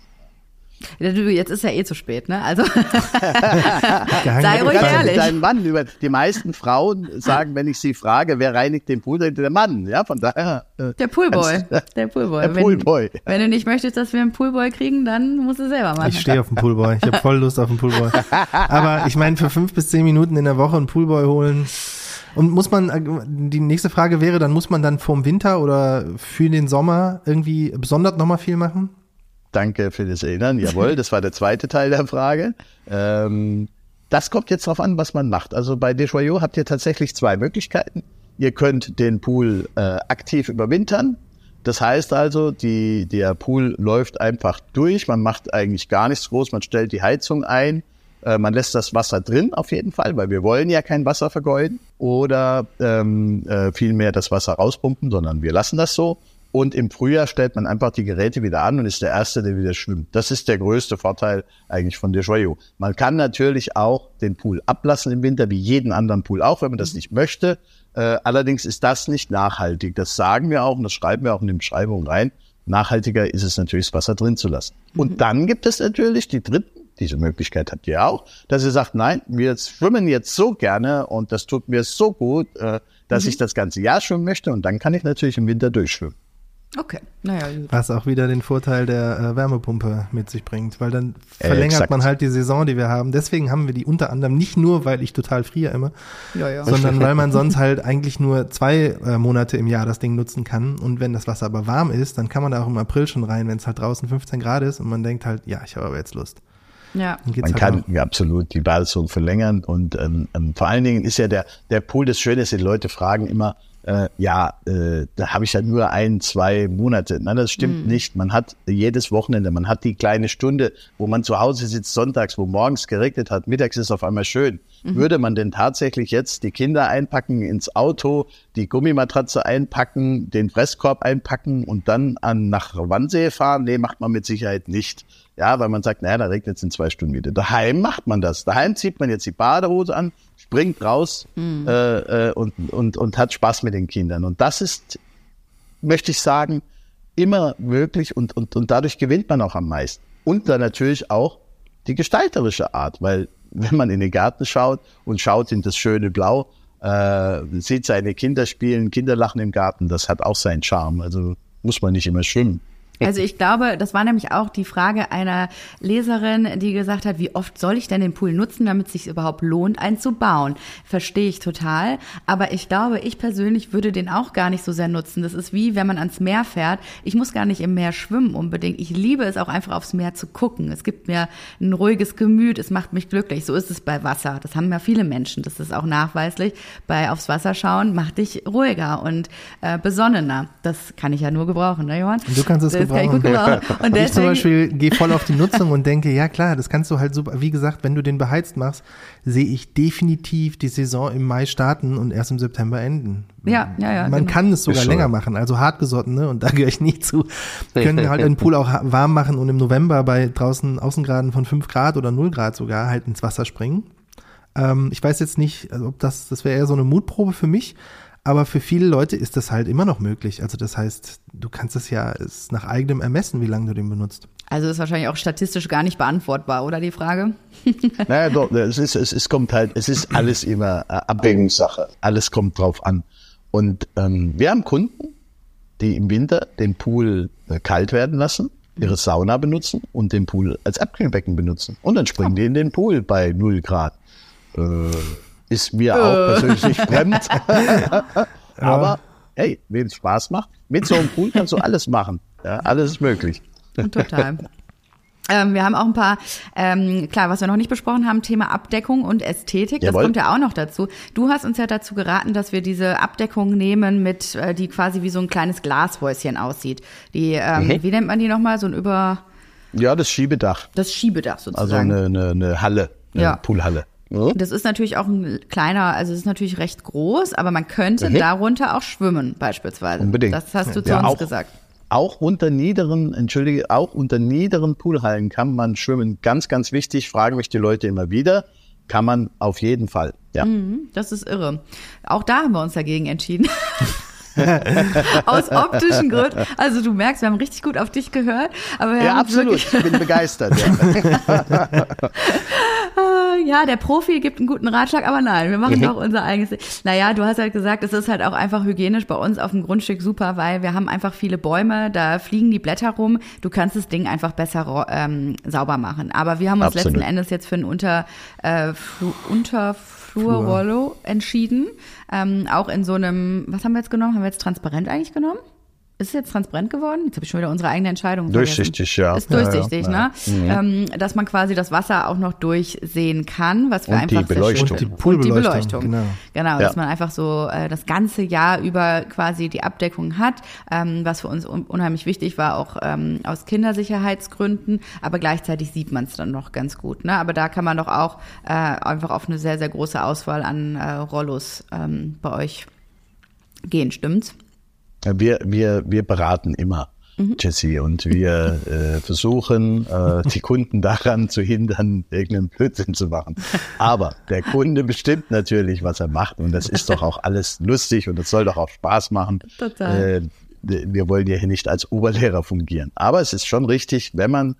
S1: Jetzt ist ja eh zu spät, ne? Also sei ruhig ehrlich.
S3: Dein Mann über die meisten Frauen sagen, wenn ich sie frage, wer reinigt den Pool, der Mann. Ja, von daher.
S1: Äh, der Poolboy. Der Poolboy.
S3: Der Poolboy.
S1: Wenn, wenn, du nicht möchtest, dass wir einen Poolboy kriegen, dann musst du selber machen.
S2: Ich stehe auf den Poolboy. Ich habe voll Lust auf den Poolboy. Aber ich meine, für fünf bis zehn Minuten in der Woche einen Poolboy holen. Und muss man, äh, die nächste Frage wäre, dann muss man dann vorm Winter oder für den Sommer irgendwie besonders nochmal viel machen?
S3: Danke für das Erinnern. Jawohl, das war der zweite Teil der Frage. Ähm, das kommt jetzt darauf an, was man macht. Also bei Desjoyaux habt ihr tatsächlich zwei Möglichkeiten. Ihr könnt den Pool äh, aktiv überwintern. Das heißt also, die, der Pool läuft einfach durch. Man macht eigentlich gar nichts groß. Man stellt die Heizung ein. Äh, man lässt das Wasser drin auf jeden Fall, weil wir wollen ja kein Wasser vergeuden oder ähm, äh, vielmehr das Wasser rauspumpen, sondern wir lassen das so. Und im Frühjahr stellt man einfach die Geräte wieder an und ist der Erste, der wieder schwimmt. Das ist der größte Vorteil eigentlich von Desjoyaux. Man kann natürlich auch den Pool ablassen im Winter, wie jeden anderen Pool auch, wenn man das nicht möchte. Äh, allerdings ist das nicht nachhaltig. Das sagen wir auch und das schreiben wir auch in den Beschreibungen rein. Nachhaltiger ist es natürlich, das Wasser drin zu lassen. Und mhm. dann gibt es natürlich die dritten, diese Möglichkeit habt ihr auch, dass ihr sagt, nein, wir schwimmen jetzt so gerne und das tut mir so gut, äh, dass mhm. ich das ganze Jahr schwimmen möchte und dann kann ich natürlich im Winter durchschwimmen.
S1: Okay, naja.
S2: Gut. Was auch wieder den Vorteil der äh, Wärmepumpe mit sich bringt, weil dann verlängert äh, man halt die Saison, die wir haben. Deswegen haben wir die unter anderem nicht nur, weil ich total friere immer, ja, ja. sondern weil man sonst halt eigentlich nur zwei äh, Monate im Jahr das Ding nutzen kann. Und wenn das Wasser aber warm ist, dann kann man da auch im April schon rein, wenn es halt draußen 15 Grad ist und man denkt halt, ja, ich habe aber jetzt Lust.
S3: Ja. Man halt kann ja, absolut die Badesaison verlängern und ähm, ähm, vor allen Dingen ist ja der, der Pool das Schöne, ist, die Leute fragen immer, äh, ja, äh, da habe ich ja nur ein, zwei Monate. Nein, das stimmt mhm. nicht. Man hat jedes Wochenende, man hat die kleine Stunde, wo man zu Hause sitzt sonntags, wo morgens geregnet hat, mittags ist auf einmal schön. Mhm. Würde man denn tatsächlich jetzt die Kinder einpacken ins Auto, die Gummimatratze einpacken, den Fresskorb einpacken und dann an nach Wannsee fahren? Nee, macht man mit Sicherheit nicht. Ja, weil man sagt, naja, da regnet es in zwei Stunden wieder. Daheim macht man das. Daheim zieht man jetzt die Badehose an, springt raus mhm. äh, äh, und, und, und hat Spaß mit den Kindern. Und das ist, möchte ich sagen, immer möglich und, und, und dadurch gewinnt man auch am meisten. Und dann natürlich auch die gestalterische Art, weil wenn man in den Garten schaut und schaut in das schöne Blau, äh, sieht seine Kinder spielen, Kinder lachen im Garten, das hat auch seinen Charme. Also muss man nicht immer schwimmen.
S1: Also ich glaube, das war nämlich auch die Frage einer Leserin, die gesagt hat, wie oft soll ich denn den Pool nutzen, damit es sich überhaupt lohnt, einen zu bauen? Verstehe ich total. Aber ich glaube, ich persönlich würde den auch gar nicht so sehr nutzen. Das ist wie, wenn man ans Meer fährt. Ich muss gar nicht im Meer schwimmen unbedingt. Ich liebe es auch einfach aufs Meer zu gucken. Es gibt mir ein ruhiges Gemüt. Es macht mich glücklich. So ist es bei Wasser. Das haben ja viele Menschen. Das ist auch nachweislich. Bei aufs Wasser schauen macht dich ruhiger und äh, besonnener. Das kann ich ja nur gebrauchen, ne, Johann?
S2: Du kannst es
S1: das kann ich gut gebrauchen. Und
S2: Und ich zum
S1: deswegen,
S2: Beispiel gehe voll auf die Nutzung und denke, ja klar, das kannst du halt super, wie gesagt, wenn du den beheizt machst, sehe ich definitiv die Saison im Mai starten und erst im September enden.
S1: Ja, ja, ja,
S2: Man
S1: genau.
S2: kann es sogar länger machen, also hartgesottene, und da gehöre ich nicht zu, können halt den Pool auch warm machen und im November bei draußen Außengraden von 5 Grad oder 0 Grad sogar halt ins Wasser springen. Ähm, ich weiß jetzt nicht, also ob das, das wäre eher so eine Mutprobe für mich, aber für viele Leute ist das halt immer noch möglich. Also das heißt, du kannst es ja es nach eigenem ermessen, wie lange du den benutzt.
S1: also ist wahrscheinlich auch statistisch gar nicht beantwortbar, oder die Frage?
S3: Naja, doch, es ist, es, es kommt halt, es ist alles immer äh, Abwägungssache. Alles kommt drauf an. Und ähm, wir haben Kunden, die im Winter den Pool äh, kalt werden lassen, ihre Sauna benutzen und den Pool als Abkühlbecken benutzen. Und dann springen die in den Pool bei 0 Grad. Äh, ist mir auch persönlich nicht fremd. Aber hey, wem es Spaß macht, mit so einem Pool kannst du alles machen. Ja, alles ist möglich.
S1: Total. Ähm, wir haben auch ein paar, ähm, klar, was wir noch nicht besprochen haben, Thema Abdeckung und Ästhetik, das
S3: Jawohl.
S1: kommt ja auch noch dazu. Du hast uns ja dazu geraten, dass wir diese Abdeckung nehmen, mit, äh, die quasi wie so ein kleines Glashäuschen aussieht. Die, ähm,
S3: Mhm.
S1: wie nennt man die nochmal? So ein über
S3: Ja, das Schiebedach.
S1: das Schiebedach
S3: Also
S1: sozusagen.
S3: eine, eine, eine Halle, eine
S1: Ja.
S3: Poolhalle. Ja.
S1: Das ist natürlich auch ein kleiner, also es ist natürlich recht groß, aber man könnte
S3: Mhm.
S1: darunter auch schwimmen beispielsweise.
S3: Unbedingt.
S1: Das hast du zu
S3: Ja,
S1: uns
S3: auch.
S1: gesagt.
S3: Auch unter niederen, entschuldige, auch unter niederen Poolhallen kann man schwimmen. Ganz, ganz wichtig, fragen mich die Leute immer wieder. Kann man auf jeden Fall. Ja.
S1: Mhm. Das ist irre. Auch da haben wir uns dagegen entschieden. Aus optischen Gründen. Also du merkst, wir haben richtig gut auf dich gehört. Aber wir
S3: Ja, absolut. Ich bin begeistert. Ja.
S1: ja, der Profi gibt einen guten Ratschlag, aber nein, wir machen doch unser eigenes. Naja, du hast halt gesagt, es ist halt auch einfach hygienisch bei uns auf dem Grundstück super, weil wir haben einfach viele Bäume, da fliegen die Blätter rum. Du kannst das Ding einfach besser ähm, sauber machen. Aber wir haben uns
S3: Absolut.
S1: letzten Endes jetzt für einen Unter, äh, Flu, Unterflur-Rollo entschieden. Ähm, auch in so einem, was haben wir jetzt genommen? Haben wir jetzt transparent eigentlich genommen? Ist es jetzt transparent geworden? Jetzt habe ich schon wieder unsere eigene Entscheidung vergessen.
S3: Durchsichtig, ja.
S1: Ist
S3: Ja, ja,
S1: durchsichtig,
S3: ja.
S1: ne? Ähm, dass man quasi das Wasser auch noch durchsehen kann, was wir
S3: Und die
S1: einfach sehr
S3: Beleuchtung.
S1: schön
S2: Und die
S1: Und die Beleuchtung.
S2: genau.
S1: Genau,
S3: Ja.
S1: dass man einfach so äh, das ganze Jahr über quasi die Abdeckung hat, ähm, was für uns un unheimlich wichtig war, auch ähm, aus Kindersicherheitsgründen, aber gleichzeitig sieht man es dann noch ganz gut. Ne? Aber da kann man doch auch äh, einfach auf eine sehr, sehr große Auswahl an äh, Rollos ähm, bei euch gehen, stimmt's?
S3: Wir, wir, wir beraten immer, Jesse, und wir äh, versuchen, äh, die Kunden daran zu hindern, irgendeinen Blödsinn zu machen. Aber der Kunde bestimmt natürlich, was er macht. Und das ist doch auch alles lustig und das soll doch auch Spaß machen.
S1: Total.
S3: Äh, wir wollen ja hier nicht als Oberlehrer fungieren. Aber es ist schon richtig, wenn man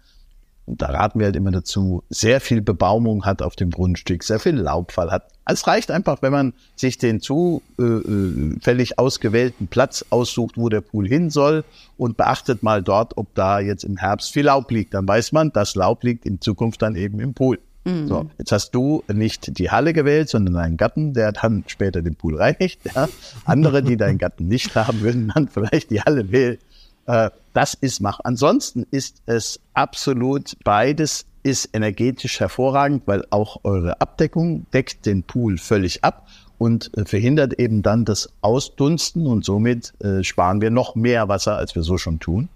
S3: und da raten wir halt immer dazu, sehr viel Bebaumung hat auf dem Grundstück, sehr viel Laubfall hat. Es reicht einfach, wenn man sich den zufällig ausgewählten Platz aussucht, wo der Pool hin soll und beachtet mal dort, ob da jetzt im Herbst viel Laub liegt. Dann weiß man, das Laub liegt in Zukunft dann eben im Pool. So, jetzt hast du nicht die Halle gewählt, sondern einen Gatten, der dann später den Pool reinigt. Ja. Andere, die deinen Gatten nicht haben, würden dann vielleicht die Halle wählen. Äh, das ist mach. Ansonsten ist es absolut beides ist energetisch hervorragend, weil auch eure Abdeckung deckt den Pool völlig ab und äh, verhindert eben dann das Ausdunsten und somit äh, sparen wir noch mehr Wasser, als wir so schon tun.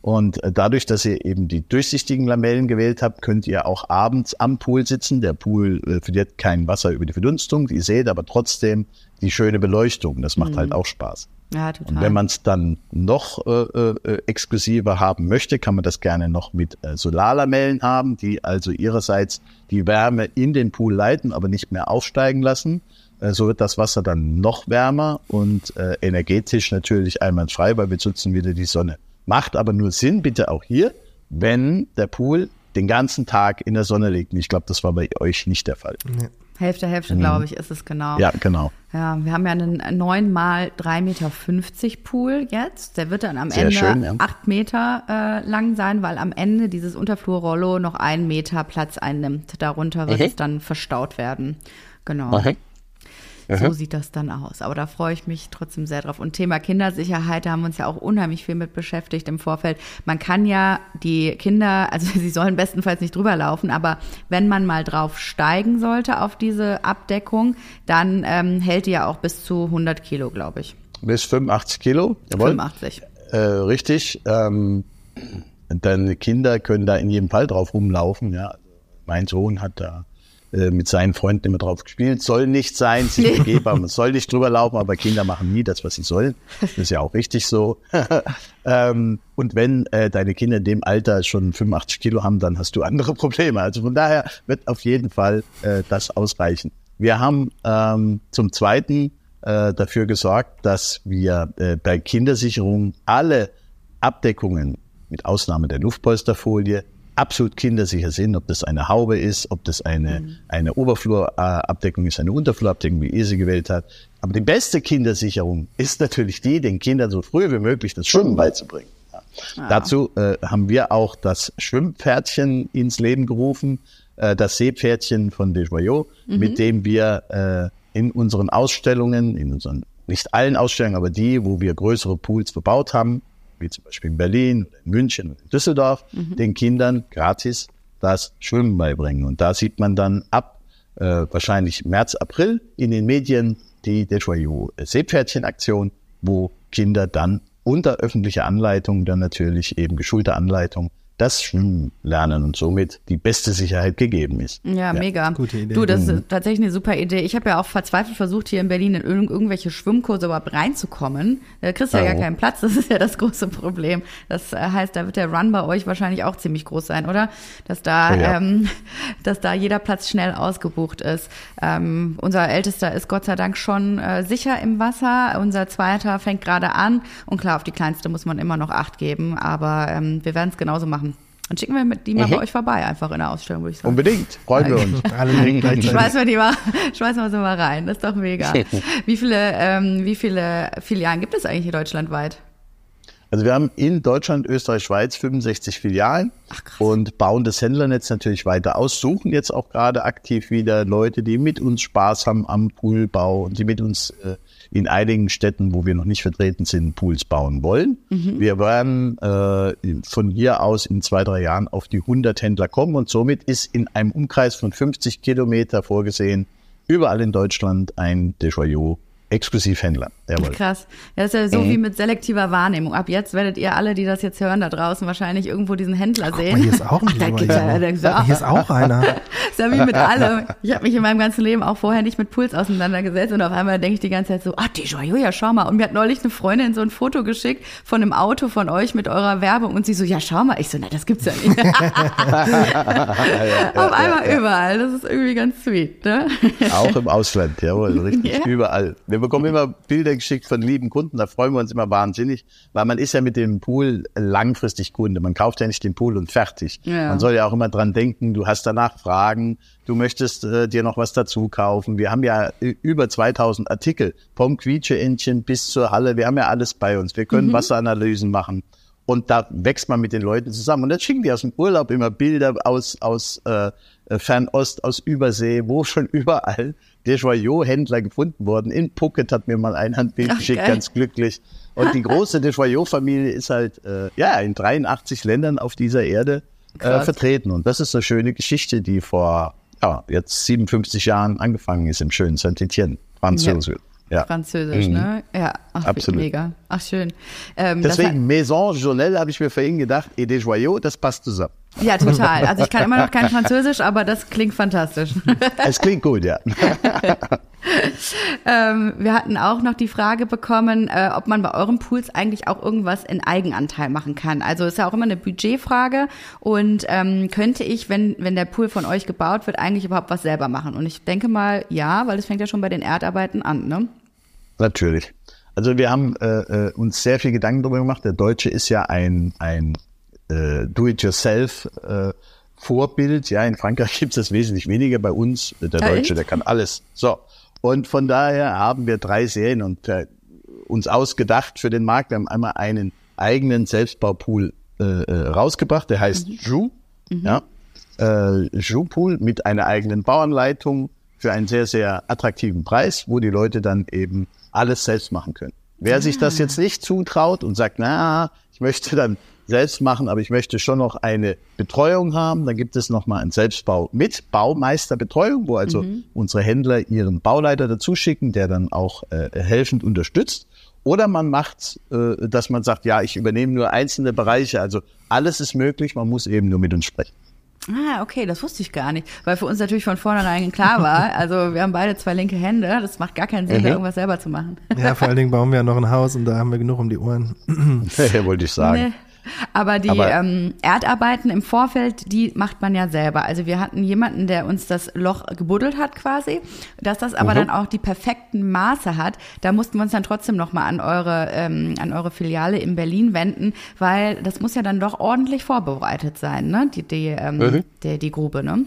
S3: Und äh, dadurch, dass ihr eben die durchsichtigen Lamellen gewählt habt, könnt ihr auch abends am Pool sitzen. Der Pool äh, verliert kein Wasser über die Verdunstung. Ihr seht aber trotzdem die schöne Beleuchtung. Das macht halt auch Spaß.
S1: Ja, total.
S3: Und wenn man es dann noch äh, äh, exklusiver haben möchte, kann man das gerne noch mit äh, Solarlamellen haben, die also ihrerseits die Wärme in den Pool leiten, aber nicht mehr aufsteigen lassen. Äh, so wird das Wasser dann noch wärmer und äh, energetisch natürlich einwandfrei, weil wir nutzen wieder die Sonne. Macht aber nur Sinn, bitte auch hier, wenn der Pool den ganzen Tag in der Sonne liegt. Und ich glaube, das war bei euch nicht der Fall.
S1: Hälfte, Hälfte, glaube ich, ist es genau.
S3: Mhm. Ja, genau.
S1: Ja, wir haben ja einen 9 mal 3,50 Meter Pool jetzt. Der wird dann am
S3: Sehr
S1: Ende
S3: schön, ja.
S1: 8 Meter äh, lang sein, weil am Ende dieses Unterflurrollo noch einen Meter Platz einnimmt. Darunter wird
S3: Mhm.
S1: es dann verstaut werden. Genau. So sieht das dann aus. Aber da freue ich mich trotzdem sehr drauf. Und Thema Kindersicherheit, da haben wir uns ja auch unheimlich viel mit beschäftigt im Vorfeld. Man kann ja die Kinder, also sie sollen bestenfalls nicht drüber laufen, aber wenn man mal drauf steigen sollte auf diese Abdeckung, dann ähm, hält die ja auch bis zu 100 Kilo, glaube ich.
S3: Bis 85 Kilo. Jawohl.
S1: 85.
S3: Äh, richtig. Ähm, Deine Kinder können da in jedem Fall drauf rumlaufen. Ja, mein Sohn hat da äh, mit seinen Freunden immer drauf gespielt. Soll nicht sein, sie nee. begehbar, man soll nicht drüber laufen, aber Kinder machen nie das, was sie sollen. Das ist ja auch richtig so. ähm, und wenn äh, deine Kinder in dem Alter schon 85 Kilo haben, dann hast du andere Probleme. Also von daher wird auf jeden Fall äh, das ausreichen. Wir haben ähm, zum Zweiten äh, dafür gesorgt, dass wir äh, bei Kindersicherung alle Abdeckungen mit Ausnahme der Luftpolsterfolie absolut kindersicher sind, ob das eine Haube ist, ob das eine, mhm. eine Oberflurabdeckung ist, eine Unterflurabdeckung, wie ihr sie gewählt hat. Aber die beste Kindersicherung ist natürlich die, den Kindern so früh wie möglich das Schwimmen beizubringen. Ja. Ah. Dazu äh, haben wir auch das Schwimmpferdchen ins Leben gerufen, äh, das Seepferdchen von Desjoyaux, mhm. mit dem wir äh, in unseren Ausstellungen, in unseren nicht allen Ausstellungen, aber die, wo wir größere Pools verbaut haben, wie zum Beispiel in Berlin oder in München oder in Düsseldorf, mhm. den Kindern gratis das Schwimmen beibringen. Und da sieht man dann ab äh, wahrscheinlich März, April in den Medien die Desjoyaux Seepferdchen-Aktion, wo Kinder dann unter öffentlicher Anleitung, dann natürlich eben geschulte Anleitung, das Schwimmen lernen und somit die beste Sicherheit gegeben ist.
S1: Ja, ja. mega. Gute Idee. Du, das ist mhm. tatsächlich eine super Idee. Ich habe ja auch verzweifelt versucht, hier in Berlin in irg irgendwelche Schwimmkurse überhaupt reinzukommen. Da kriegst du ja gar keinen Platz, das ist ja das große Problem. Das äh, heißt, da wird der Run bei euch wahrscheinlich auch ziemlich groß sein, oder? Dass da, oh ja. ähm, dass da jeder Platz schnell ausgebucht ist. Ähm, unser Ältester ist Gott sei Dank schon äh, sicher im Wasser. Unser Zweiter fängt gerade an. Und klar, auf die Kleinste muss man immer noch Acht geben, aber ähm, wir werden es genauso machen. Dann schicken wir die mal mhm. bei euch vorbei, einfach in der Ausstellung, würde ich sagen.
S3: Unbedingt, freuen wir uns.
S1: schmeißen wir die mal, schmeißen wir sie mal rein, das ist doch mega. Wie viele, ähm, wie viele Filialen gibt es eigentlich hier deutschlandweit?
S3: Also wir haben in Deutschland, Österreich, Schweiz 65 Filialen Ach, und bauen das Händlernetz natürlich weiter aus, suchen jetzt auch gerade aktiv wieder Leute, die mit uns Spaß haben am Poolbau und die mit uns äh, in einigen Städten, wo wir noch nicht vertreten sind, Pools bauen wollen. Mhm. Wir werden äh, von hier aus in zwei, drei Jahren auf die 100 Händler kommen und somit ist in einem Umkreis von 50 Kilometer vorgesehen, überall in Deutschland ein Desjoyaux Exklusivhändler.
S1: Jawohl. Krass. Das ist ja so mhm. wie mit selektiver Wahrnehmung. Ab jetzt werdet ihr alle, die das jetzt hören, da draußen wahrscheinlich irgendwo diesen Händler Ach, sehen.
S2: Mal, hier ist auch ein Ach, da, da, da, Hier ist auch einer.
S1: ist ja wie mit allem. Ich habe mich in meinem ganzen Leben auch vorher nicht mit Puls auseinandergesetzt und auf einmal denke ich die ganze Zeit so, ah, die Joyo, ja, schau mal. Und mir hat neulich eine Freundin so ein Foto geschickt von einem Auto von euch mit eurer Werbung und sie so, ja, schau mal. Ich so, na, das gibt's ja nicht. auf einmal überall. Das ist irgendwie ganz sweet, ne?
S3: Auch im Ausland, jawohl, richtig. Yeah. Überall. Wir bekommen immer Bilder geschickt von lieben Kunden, da freuen wir uns immer wahnsinnig, weil man ist ja mit dem Pool langfristig Kunde. Man kauft ja nicht den Pool und fertig. Ja. Man soll ja auch immer dran denken, du hast danach Fragen, du möchtest äh, dir noch was dazu kaufen. Wir haben ja über 2000 Artikel, vom Quietscheentchen bis zur Halle, wir haben ja alles bei uns. Wir können mhm. Wasseranalysen machen. Und da wächst man mit den Leuten zusammen. Und dann schicken die aus dem Urlaub immer Bilder aus, aus äh, Fernost, aus Übersee, wo schon überall Desjoyaux-Händler gefunden worden. In Phuket hat mir mal ein Handbild Ach, geschickt, geil. ganz glücklich. Und die große Desjoyaux-Familie ist halt äh, ja in 83 Ländern auf dieser Erde äh, vertreten. Und das ist eine schöne Geschichte, die vor ja, jetzt 57 Jahren angefangen ist im schönen Saint-Étienne, Französisch.
S1: Ja. Ja. Französisch, mhm. ne? Ja, Ach, absolut. Mega. Ach, schön.
S3: Ähm, Deswegen Maison Journelle habe ich mir vorhin gedacht, et des Joyaux, das passt zusammen.
S1: Ja, total. Also ich kann immer noch kein Französisch, aber das klingt fantastisch.
S3: Es klingt gut, ja.
S1: ähm, wir hatten auch noch die Frage bekommen, äh, ob man bei euren Pools eigentlich auch irgendwas in Eigenanteil machen kann. Also ist ja auch immer eine Budgetfrage und ähm, könnte ich, wenn, wenn der Pool von euch gebaut wird, eigentlich überhaupt was selber machen? Und ich denke mal, ja, weil es fängt ja schon bei den Erdarbeiten an, ne?
S3: Natürlich. Also wir haben äh, äh uns sehr viel Gedanken darüber gemacht. Der Deutsche ist ja ein, ein äh, Do-it-yourself äh, Vorbild. Ja, in Frankreich gibt es das wesentlich weniger. Bei uns, der ja, Deutsche, der kann alles. So. Und von daher haben wir drei Serien und äh, uns ausgedacht für den Markt. Wir haben einmal einen eigenen Selbstbaupool äh, äh rausgebracht, der heißt mhm. Jou. Mhm. Ja. Äh, Jou-Pool mit einer eigenen Bauanleitung für einen sehr, sehr attraktiven Preis, wo die Leute dann eben alles selbst machen können. Wer sich das ah. jetzt nicht zutraut und sagt, na, ich möchte dann selbst machen, aber ich möchte schon noch eine Betreuung haben. Dann gibt es nochmal einen Selbstbau mit Baumeisterbetreuung, wo also mhm. unsere Händler ihren Bauleiter dazu schicken, der dann auch äh, helfend unterstützt. Oder man macht, äh, dass man sagt, ja, ich übernehme nur einzelne Bereiche. Also alles ist möglich, man muss eben nur mit uns sprechen.
S1: Ah, okay, das wusste ich gar nicht, weil für uns natürlich von vornherein klar war, also wir haben beide zwei linke Hände, das macht gar keinen Sinn, mhm. irgendwas selber zu machen.
S2: Ja, vor allen Dingen bauen wir ja noch ein Haus und da haben wir genug um die Ohren.
S3: ja, wollte ich sagen. Nee.
S1: Aber die Aber ähm, Erdarbeiten im Vorfeld, die macht man ja selber. Also wir hatten jemanden, der uns das Loch gebuddelt hat quasi. Dass das aber mhm. dann auch die perfekten Maße hat, da mussten wir uns dann trotzdem nochmal an eure, ähm, an eure Filiale in Berlin wenden, weil das muss ja dann doch ordentlich vorbereitet sein, ne? Die, die, ähm, mhm. die, die Grube, ne?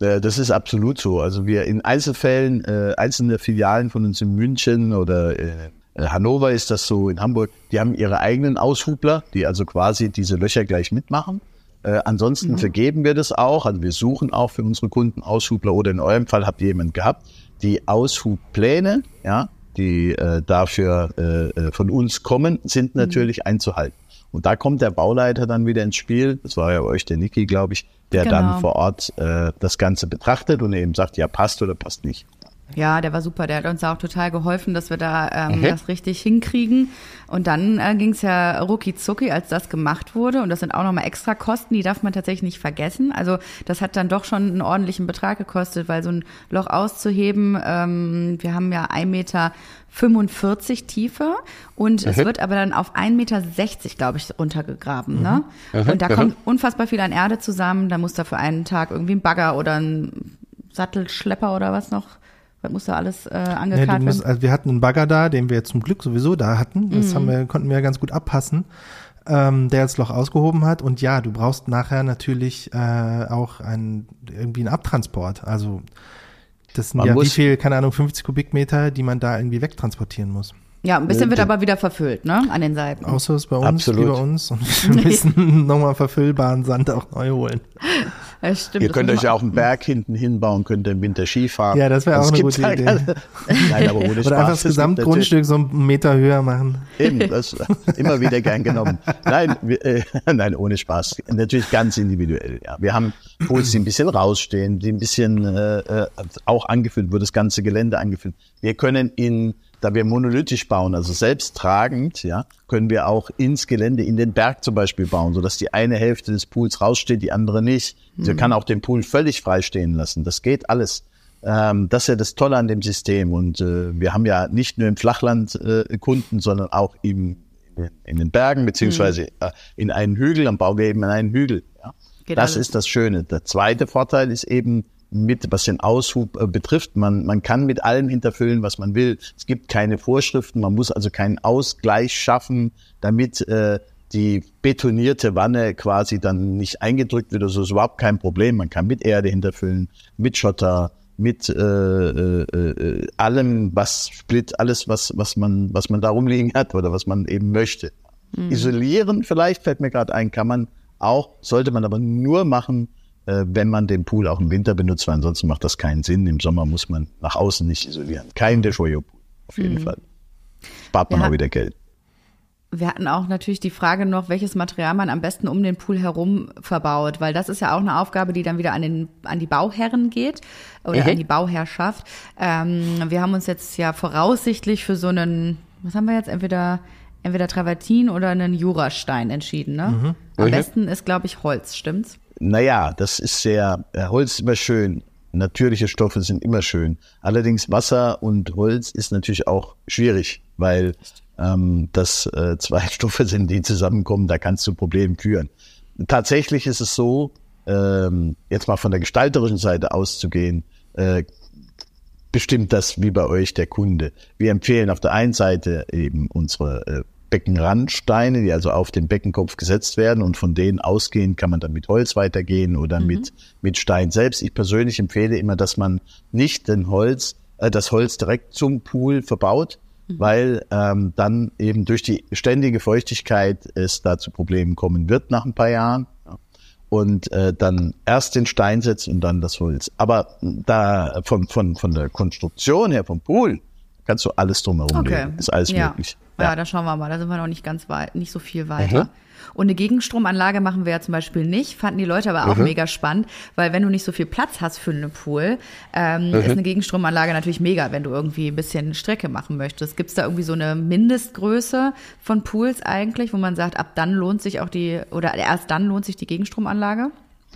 S3: Äh, das ist absolut so. Also wir in Einzelfällen, äh, einzelne Filialen von uns in München oder äh, äh, Hannover ist das so, in Hamburg, die haben ihre eigenen Aushubler, die also quasi diese Löcher gleich mitmachen. Äh, ansonsten mhm. vergeben wir das auch, also wir suchen auch für unsere Kunden Aushubler oder in eurem Fall habt ihr jemanden gehabt, die Aushubpläne, ja, die äh, dafür äh, äh von uns kommen, sind mhm. natürlich mhm. einzuhalten. Und da kommt der Bauleiter dann wieder ins Spiel, das war ja bei euch der Niki, glaube ich, der genau. dann vor Ort äh, das Ganze betrachtet und eben sagt, ja, passt oder passt nicht.
S1: Ja, der war super. Der hat uns auch total geholfen, dass wir da ähm, okay. das richtig hinkriegen. Und dann äh, ging es ja rucki zucki, als das gemacht wurde. Und das sind auch nochmal extra Kosten, die darf man tatsächlich nicht vergessen. Also das hat dann doch schon einen ordentlichen Betrag gekostet, weil so ein Loch auszuheben, ähm, wir haben ja ein Meter 45 Tiefe und mhm. es wird aber dann auf 1,60 Meter, glaube ich, runtergegraben. Ne? Mhm. Mhm. Und da kommt unfassbar viel an Erde zusammen. Da muss da für einen Tag irgendwie ein Bagger oder ein Sattelschlepper oder was noch was muss da alles äh, angekarrt
S2: ja, musst, also wir hatten einen Bagger da, den wir zum Glück sowieso da hatten. Das mhm. haben wir, konnten wir ja ganz gut abpassen, ähm, der das Loch ausgehoben hat. Und ja, du brauchst nachher natürlich äh, auch ein, irgendwie einen Abtransport. Also das sind man ja wie viel, keine Ahnung, 50 Kubikmeter, die man da irgendwie wegtransportieren muss.
S1: Ja, ein bisschen wird aber wieder verfüllt, ne? An den Seiten.
S2: Außer es bei uns, Absolut. bei uns. Und wir müssen nochmal verfüllbaren Sand auch neu holen.
S3: Ja, stimmt, Ihr könnt euch ja auch einen Berg hinten hinbauen, könnt im Winter Skifahren.
S2: Ja, das wäre auch eine gute halt Idee. Nein, aber ohne Oder Spaß, einfach das Gesamtgrundstück so einen Meter höher machen.
S3: Eben, das immer wieder gern genommen. Nein, wir, äh, nein, ohne Spaß. Natürlich ganz individuell. Ja, wir haben Pools, die ein bisschen rausstehen, die ein bisschen äh, äh auch angefüllt, wo das ganze Gelände angefüllt. Wir können in da wir monolithisch bauen, also selbsttragend, ja, können wir auch ins Gelände, in den Berg zum Beispiel bauen, sodass die eine Hälfte des Pools raussteht, die andere nicht. Mhm. Man kann auch den Pool völlig frei stehen lassen. Das geht alles. Ähm, das ist ja das Tolle an dem System. Und äh, wir haben ja nicht nur im Flachland äh, Kunden, sondern auch im, in den Bergen, beziehungsweise mhm. äh, in einen Hügel, dann bauen wir eben in einen Hügel. Ja. das alles. ist das Schöne. Der zweite Vorteil ist eben, mit, was den Aushub äh, betrifft. Man, man kann mit allem hinterfüllen, was man will. Es gibt keine Vorschriften, man muss also keinen Ausgleich schaffen, damit äh, die betonierte Wanne quasi dann nicht eingedrückt wird. Also ist überhaupt kein Problem. Man kann mit Erde hinterfüllen, mit Schotter, mit äh, äh, äh, allem, was Split, alles, was, was man, was man da rumliegen hat oder was man eben möchte. Mhm. Isolieren vielleicht, fällt mir gerade ein, kann man auch, sollte man aber nur machen, wenn man den Pool auch im Winter benutzt, weil ansonsten macht das keinen Sinn. Im Sommer muss man nach außen nicht isolieren. Kein Deshoyo-Pool, auf jeden mhm. Fall. Spart man ja. auch wieder Geld.
S1: Wir hatten auch natürlich die Frage noch, welches Material man am besten um den Pool herum verbaut, weil das ist ja auch eine Aufgabe, die dann wieder an, den, an die Bauherren geht oder mhm. an die Bauherrschaft. Ähm, wir haben uns jetzt ja voraussichtlich für so einen, was haben wir jetzt, entweder entweder Travertin oder einen Jurastein entschieden. Ne? Mhm. Am besten ist, glaube ich, Holz, stimmt's?
S3: Naja, das ist sehr, äh, Holz ist immer schön. Natürliche Stoffe sind immer schön. Allerdings Wasser und Holz ist natürlich auch schwierig, weil ähm, das äh, zwei Stoffe sind, die zusammenkommen, da kannst du Probleme führen. Tatsächlich ist es so, ähm, jetzt mal von der gestalterischen Seite auszugehen, äh, bestimmt das wie bei euch der Kunde. Wir empfehlen auf der einen Seite eben unsere äh, Beckenrandsteine, die also auf den Beckenkopf gesetzt werden und von denen ausgehend kann man dann mit Holz weitergehen oder mhm. mit, mit Stein selbst. Ich persönlich empfehle immer, dass man nicht den Holz, äh, das Holz direkt zum Pool verbaut, mhm. weil ähm, dann eben durch die ständige Feuchtigkeit es da zu Problemen kommen wird nach ein paar Jahren. Und äh, dann erst den Stein setzt und dann das Holz. Aber da von, von, von der Konstruktion her, vom Pool, kannst du alles drumherum okay. legen. Ist alles ja. möglich.
S1: Ja. ja, da schauen wir mal. Da sind wir noch nicht ganz weit, nicht so viel weiter. Mhm. Und eine Gegenstromanlage machen wir ja zum Beispiel nicht, fanden die Leute aber auch
S3: Mhm.
S1: mega spannend, weil wenn du nicht so viel Platz hast für einen Pool, ähm,
S3: Mhm.
S1: ist eine Gegenstromanlage natürlich mega, wenn du irgendwie ein bisschen Strecke machen möchtest. Gibt es da irgendwie so eine Mindestgröße von Pools eigentlich, wo man sagt, ab dann lohnt sich auch die, oder erst dann lohnt sich die Gegenstromanlage?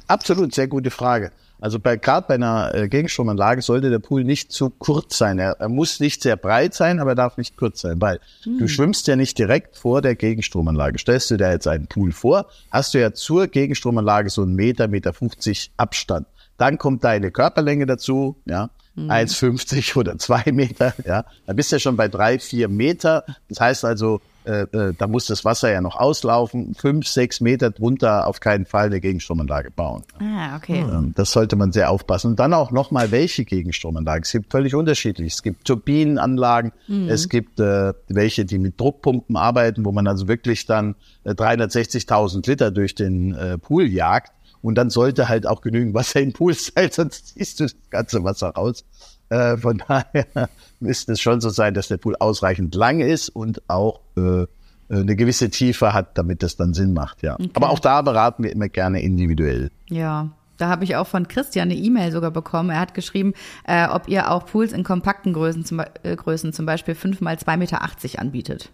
S3: Absolut, sehr gute Frage. Also bei gerade bei einer äh, Gegenstromanlage sollte der Pool nicht zu kurz sein. Er, er muss nicht sehr breit sein, aber er darf nicht kurz sein, weil du schwimmst ja nicht direkt vor der Gegenstromanlage. Stellst du dir jetzt einen Pool vor, hast du ja zur Gegenstromanlage so einen Meter, Meter 50 Abstand. Dann kommt deine Körperlänge dazu, ja, 1,50 oder zwei Meter, ja. Dann bist du ja schon bei drei, vier Meter. Das heißt also, äh, äh, da muss das Wasser ja noch auslaufen. Fünf, sechs Meter drunter auf keinen Fall eine Gegenstromanlage bauen.
S1: Ah, okay.
S3: Ähm, Das sollte man sehr aufpassen. Und dann auch nochmal, welche Gegenstromanlagen. Es gibt völlig unterschiedlich. Es gibt Turbinenanlagen, es gibt äh, welche, die mit Druckpumpen arbeiten, wo man also wirklich dann äh, 360.000 Liter durch den äh, Pool jagt. Und dann sollte halt auch genügend Wasser im Pool sein, sonst ziehst du das ganze Wasser raus. Äh, von daher müsste es schon so sein, dass der Pool ausreichend lang ist und auch äh, eine gewisse Tiefe hat, damit das dann Sinn macht, ja. Aber auch da beraten wir immer gerne individuell.
S1: Ja, da habe ich auch von Christian eine E-Mail sogar bekommen. Er hat geschrieben, äh, ob ihr auch Pools in kompakten Größen, zum, äh, Größen zum Beispiel 5 mal 2,80 Meter anbietet.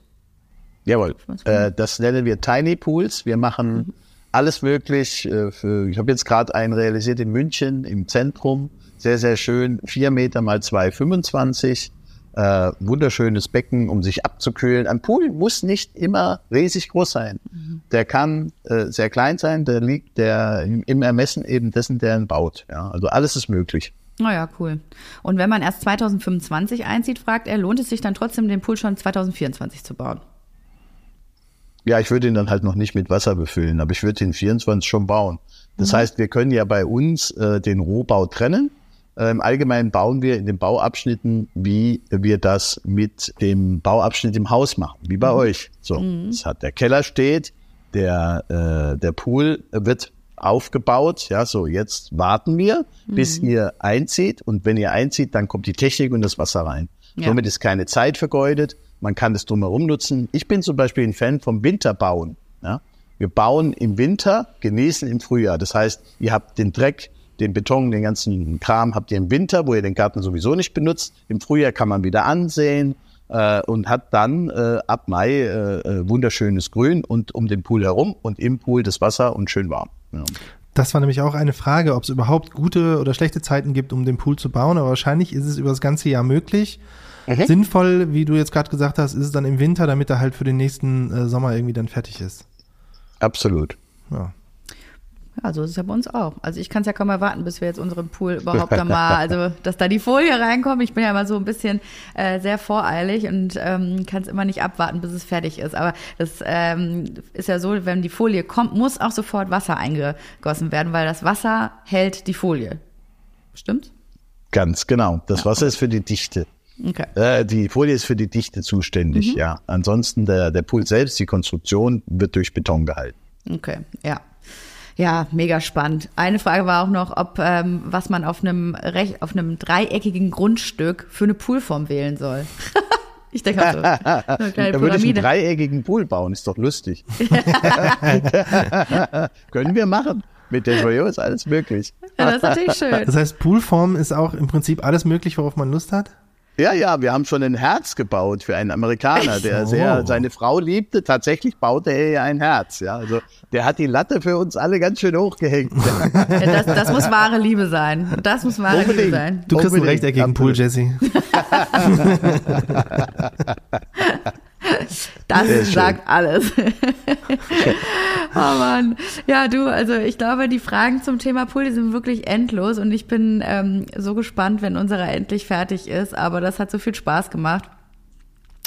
S3: Jawohl. Äh, das nennen wir Tiny Pools. Wir machen alles möglich. Äh, für, ich habe jetzt gerade einen realisiert in München im Zentrum. Sehr, sehr schön. Vier Meter mal 2,25. Äh, wunderschönes Becken, um sich abzukühlen. Ein Pool muss nicht immer riesig groß sein. Der kann äh, sehr klein sein. Der liegt der im, im Ermessen eben dessen, der ihn baut. Ja, also alles ist möglich.
S1: Naja, cool. Und wenn man erst 2025 einzieht, fragt er, lohnt es sich dann trotzdem, den Pool schon 2024 zu bauen?
S3: Ja, ich würde ihn dann halt noch nicht mit Wasser befüllen, aber ich würde ihn 24 schon bauen. Das heißt, wir können ja bei uns äh, den Rohbau trennen. Äh, Im Allgemeinen bauen wir in den Bauabschnitten, wie wir das mit dem Bauabschnitt im Haus machen, wie bei euch. So, es hat der Keller steht, der äh, der Pool wird aufgebaut. Ja, so jetzt warten wir, bis ihr einzieht und wenn ihr einzieht, dann kommt die Technik und das Wasser rein.
S1: Ja.
S3: Somit ist keine Zeit vergeudet. Man kann das drumherum nutzen. Ich bin zum Beispiel ein Fan vom Winterbauen. Ja? Wir bauen im Winter, genießen im Frühjahr. Das heißt, ihr habt den Dreck, den Beton, den ganzen Kram habt ihr im Winter, wo ihr den Garten sowieso nicht benutzt. Im Frühjahr kann man wieder ansehen äh, und hat dann äh, ab Mai äh, äh, wunderschönes Grün und um den Pool herum und im Pool das Wasser und schön warm. Ja.
S2: Das war nämlich auch eine Frage, ob es überhaupt gute oder schlechte Zeiten gibt, um den Pool zu bauen. Aber wahrscheinlich ist es über das ganze Jahr möglich. Sinnvoll, wie du jetzt gerade gesagt hast, ist es dann im Winter, damit er halt für den nächsten äh, Sommer irgendwie dann fertig ist.
S3: Absolut.
S2: Ja.
S1: Ja, so ist es ja bei uns auch. Also ich kann es ja kaum erwarten, bis wir jetzt unseren Pool überhaupt einmal, also dass da die Folie reinkommt. Ich bin ja immer so ein bisschen äh, sehr voreilig und ähm, kann es immer nicht abwarten, bis es fertig ist. Aber das ähm, ist ja so, wenn die Folie kommt, muss auch sofort Wasser eingegossen werden, weil das Wasser hält die Folie. Stimmt?
S3: Ganz genau. Das Wasser ist für die Dichte.
S1: Okay.
S3: Äh, die Folie ist für die Dichte zuständig, ja. Ansonsten der, der Pool selbst, die Konstruktion, wird durch Beton gehalten.
S1: Okay, ja. Ja, mega spannend. Eine Frage war auch noch, ob ähm, was man auf einem Rech auf einem dreieckigen Grundstück für eine Poolform wählen soll. ich denke auch so, so eine kleine
S3: Da würde ich einen dreieckigen Pool bauen, ist doch lustig. Können wir machen. Mit der Joyo ist alles möglich.
S1: Ja, das ist natürlich schön.
S2: Das heißt, Poolform ist auch im Prinzip alles möglich, worauf man Lust hat?
S3: Ja, ja, wir haben schon ein Herz gebaut für einen Amerikaner, der sehr
S2: Oh.
S3: seine Frau liebte. Tatsächlich baute er ihr ein Herz. Ja, also der hat die Latte für uns alle ganz schön hochgehängt.
S1: Ja, das, das muss wahre Liebe sein. Das muss wahre Liebe
S3: Unbedingt.
S1: sein.
S2: Du kriegst einen
S3: Unbedingt,
S2: rechteckigen Pool. Jesse.
S1: Das
S3: Sehr schön.
S1: sagt alles. oh Mann. Ja, du, also ich glaube, die Fragen zum Thema Pool, die sind wirklich endlos und ich bin ähm, so gespannt, wenn unserer endlich fertig ist. Aber das hat so viel Spaß gemacht.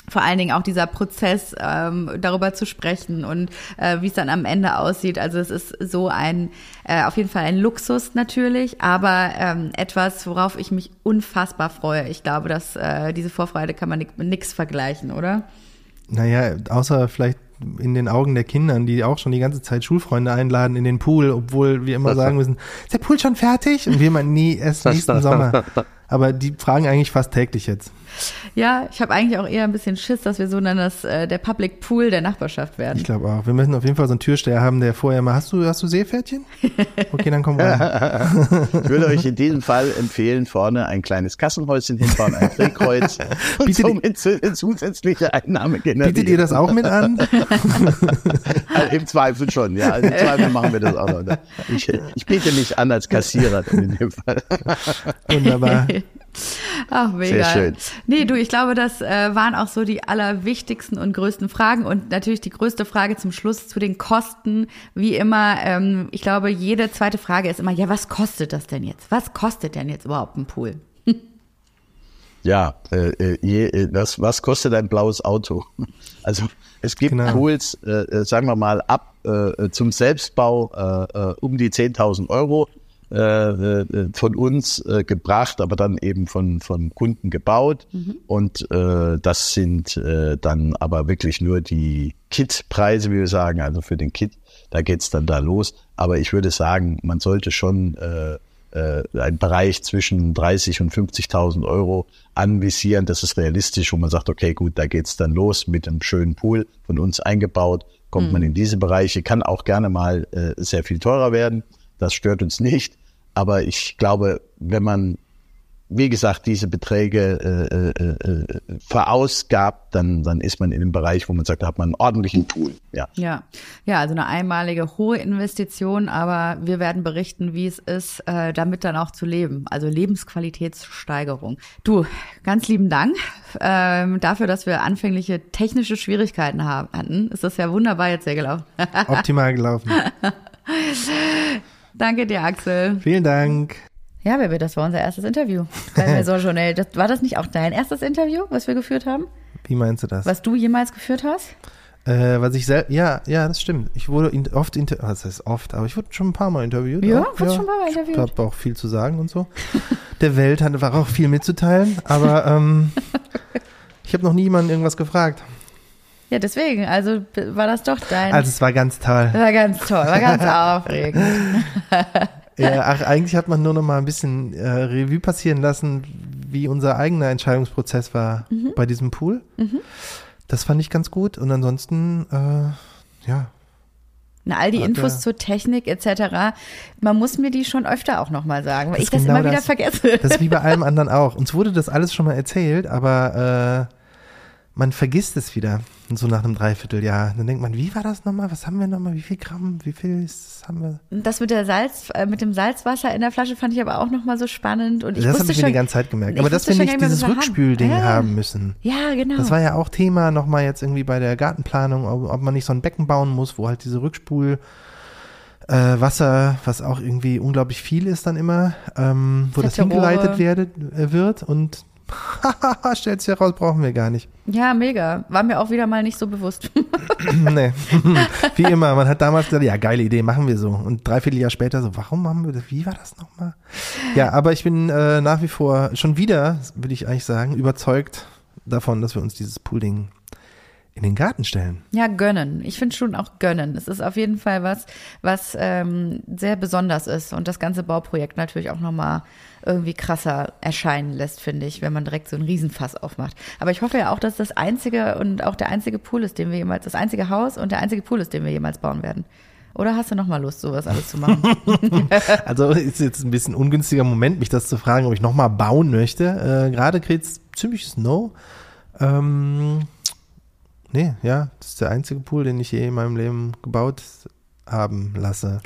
S1: Vor allen Dingen auch dieser Prozess, ähm, darüber zu sprechen und äh, wie es dann am Ende aussieht. Also es ist so ein, äh, auf jeden Fall ein Luxus natürlich, aber ähm, etwas, worauf ich mich unfassbar freue. Ich glaube, dass äh, diese Vorfreude kann man mit nichts vergleichen, oder?
S2: Naja, außer vielleicht in den Augen der Kindern, die auch schon die ganze Zeit Schulfreunde einladen in den Pool, obwohl wir immer sagen müssen, ist der Pool schon fertig? Und wir meinen, nee, erst nächsten Sommer. Aber die fragen eigentlich fast täglich jetzt.
S1: Ja, ich habe eigentlich auch eher ein bisschen Schiss, dass wir so dann das, äh, der Public Pool der Nachbarschaft werden.
S2: Ich glaube auch. Wir müssen auf jeden Fall so einen Türsteher haben, der vorher mal, hast du, hast du Seepferdchen? Okay, dann komm rein.
S3: Ich würde euch in diesem Fall empfehlen, vorne ein kleines Kassenhäuschen hinbauen, ein Drehkreuz und
S2: Bietet-
S3: somit zu- zusätzliche Einnahme generieren.
S2: Bietet ihr das auch mit an?
S3: Also Im Zweifel schon, ja. Also Im Zweifel machen wir das auch noch. Ich, ich biete mich an als Kassierer in dem Fall.
S2: Wunderbar.
S1: Ach, mega.
S3: Sehr schön.
S1: Nee, du, ich glaube, das äh, waren auch so die allerwichtigsten und größten Fragen. Und natürlich die größte Frage zum Schluss zu den Kosten. Wie immer, ähm, ich glaube, jede zweite Frage ist immer, ja, was kostet das denn jetzt? Was kostet denn jetzt überhaupt ein Pool?
S3: Ja, äh, äh, je, äh, das, was kostet ein blaues Auto? Also es gibt
S2: Genau.
S3: Pools, äh, äh, sagen wir mal, ab äh, zum Selbstbau äh, äh, um die 10.000 Euro äh, äh, von uns äh, gebracht, aber dann eben von, von Kunden gebaut. Und äh, das sind äh, dann aber wirklich nur die Kit-Preise, wie wir sagen, also für den Kit, da geht's dann da los. Aber ich würde sagen, man sollte schon äh, einen Bereich zwischen 30 und 50.000 Euro anvisieren. Das ist realistisch, wo man sagt, okay, gut, da geht's dann los mit einem schönen Pool von uns eingebaut. Kommt man in diese Bereiche, kann auch gerne mal äh, sehr viel teurer werden. Das stört uns nicht. Aber ich glaube, wenn man, wie gesagt, diese Beträge äh, äh, äh, verausgabt, dann, dann ist man in dem Bereich, wo man sagt, da hat man einen ordentlichen Pool. Ja.
S1: Ja, ja, also eine einmalige hohe Investition, aber wir werden berichten, wie es ist, äh, damit dann auch zu leben. Also Lebensqualitätssteigerung. Du, ganz lieben Dank ähm, dafür, dass wir anfängliche technische Schwierigkeiten haben, hatten. Ist das ja wunderbar jetzt sehr gelaufen.
S2: Optimal gelaufen.
S1: Danke dir, Axel.
S2: Vielen Dank.
S1: Ja, Baby, das war unser erstes Interview. Bei Maison Journal. Das, war das nicht auch dein erstes Interview, was wir geführt haben?
S2: Wie meinst du das?
S1: Was du jemals geführt hast?
S2: Äh, was ich selbst, ja, ja, das stimmt. Ich wurde in, oft, inter was heißt oft, aber ich wurde schon ein paar Mal interviewt.
S1: Ja,
S2: auch,
S1: wurdest schon ein paar Mal interviewt.
S2: Ich habe auch viel zu sagen und so. Der Welt hatte war auch viel mitzuteilen, aber ähm, ich habe noch nie jemanden irgendwas gefragt.
S1: Ja, deswegen. Also war das doch dein.
S2: Also es war ganz toll.
S1: war ganz toll, war ganz aufregend.
S2: Ja, ach, eigentlich hat man nur noch mal ein bisschen äh, Revue passieren lassen, wie unser eigener Entscheidungsprozess war
S1: Mhm.
S2: bei diesem Pool. Das fand ich ganz gut und ansonsten, äh, ja,
S1: Na, all die Infos
S2: er-
S1: zur Technik etc. Man muss mir die schon öfter auch nochmal sagen, weil
S2: Das
S1: ich das
S2: genau
S1: immer wieder
S2: das.
S1: vergesse.
S2: Das ist wie bei allem anderen auch. Uns wurde das alles schon mal erzählt, aber äh, man vergisst es wieder. Und so nach einem Dreivierteljahr. Dann denkt man, wie war das nochmal? Was haben wir nochmal? Wie viel Gramm? Wie viel ist, haben wir?
S1: Das mit der Salz, äh, mit dem Salzwasser in der Flasche fand ich aber auch nochmal so spannend. Und ich
S2: das habe ich mir
S1: schon,
S2: die ganze Zeit gemerkt. Aber dass wir nicht dieses
S1: wir haben.
S2: Rückspülding
S1: Ja.
S2: haben müssen.
S1: Ja, genau.
S2: Das war ja auch Thema nochmal jetzt irgendwie bei der Gartenplanung, ob, ob man nicht so ein Becken bauen muss, wo halt diese Rückspul äh, Wasser, was auch irgendwie unglaublich viel ist dann immer, ähm, wo das
S1: Fette
S2: hingeleitet werde, äh, wird und stellt sich heraus, brauchen wir gar nicht.
S1: ja, mega. War mir auch wieder mal nicht so bewusst.
S2: nee. Wie immer, man hat damals gesagt, ja, geile Idee, machen wir so. Und dreiviertel Jahr später so, warum haben wir das, wie war das nochmal? Ja, aber ich bin äh, nach wie vor schon wieder, würde ich eigentlich sagen, überzeugt davon, dass wir uns dieses Poolding in den Garten stellen.
S1: Ja, gönnen. Ich finde schon auch gönnen. Es ist auf jeden Fall was, was ähm, sehr besonders ist und das ganze Bauprojekt natürlich auch nochmal irgendwie krasser erscheinen lässt, finde ich, wenn man direkt so einen Riesenfass aufmacht. Aber ich hoffe ja auch, dass das einzige und auch der einzige Pool ist, den wir jemals, das einzige Haus und der einzige Pool ist, den wir jemals bauen werden. Oder hast du nochmal Lust, sowas alles zu machen?
S2: Also ist jetzt ein bisschen ungünstiger Moment, mich das zu fragen, ob ich nochmal bauen möchte. Äh, Gerade kriegt's ziemliches No. Ähm, nee, ja, das ist der einzige Pool, den ich je in meinem Leben gebaut haben lasse.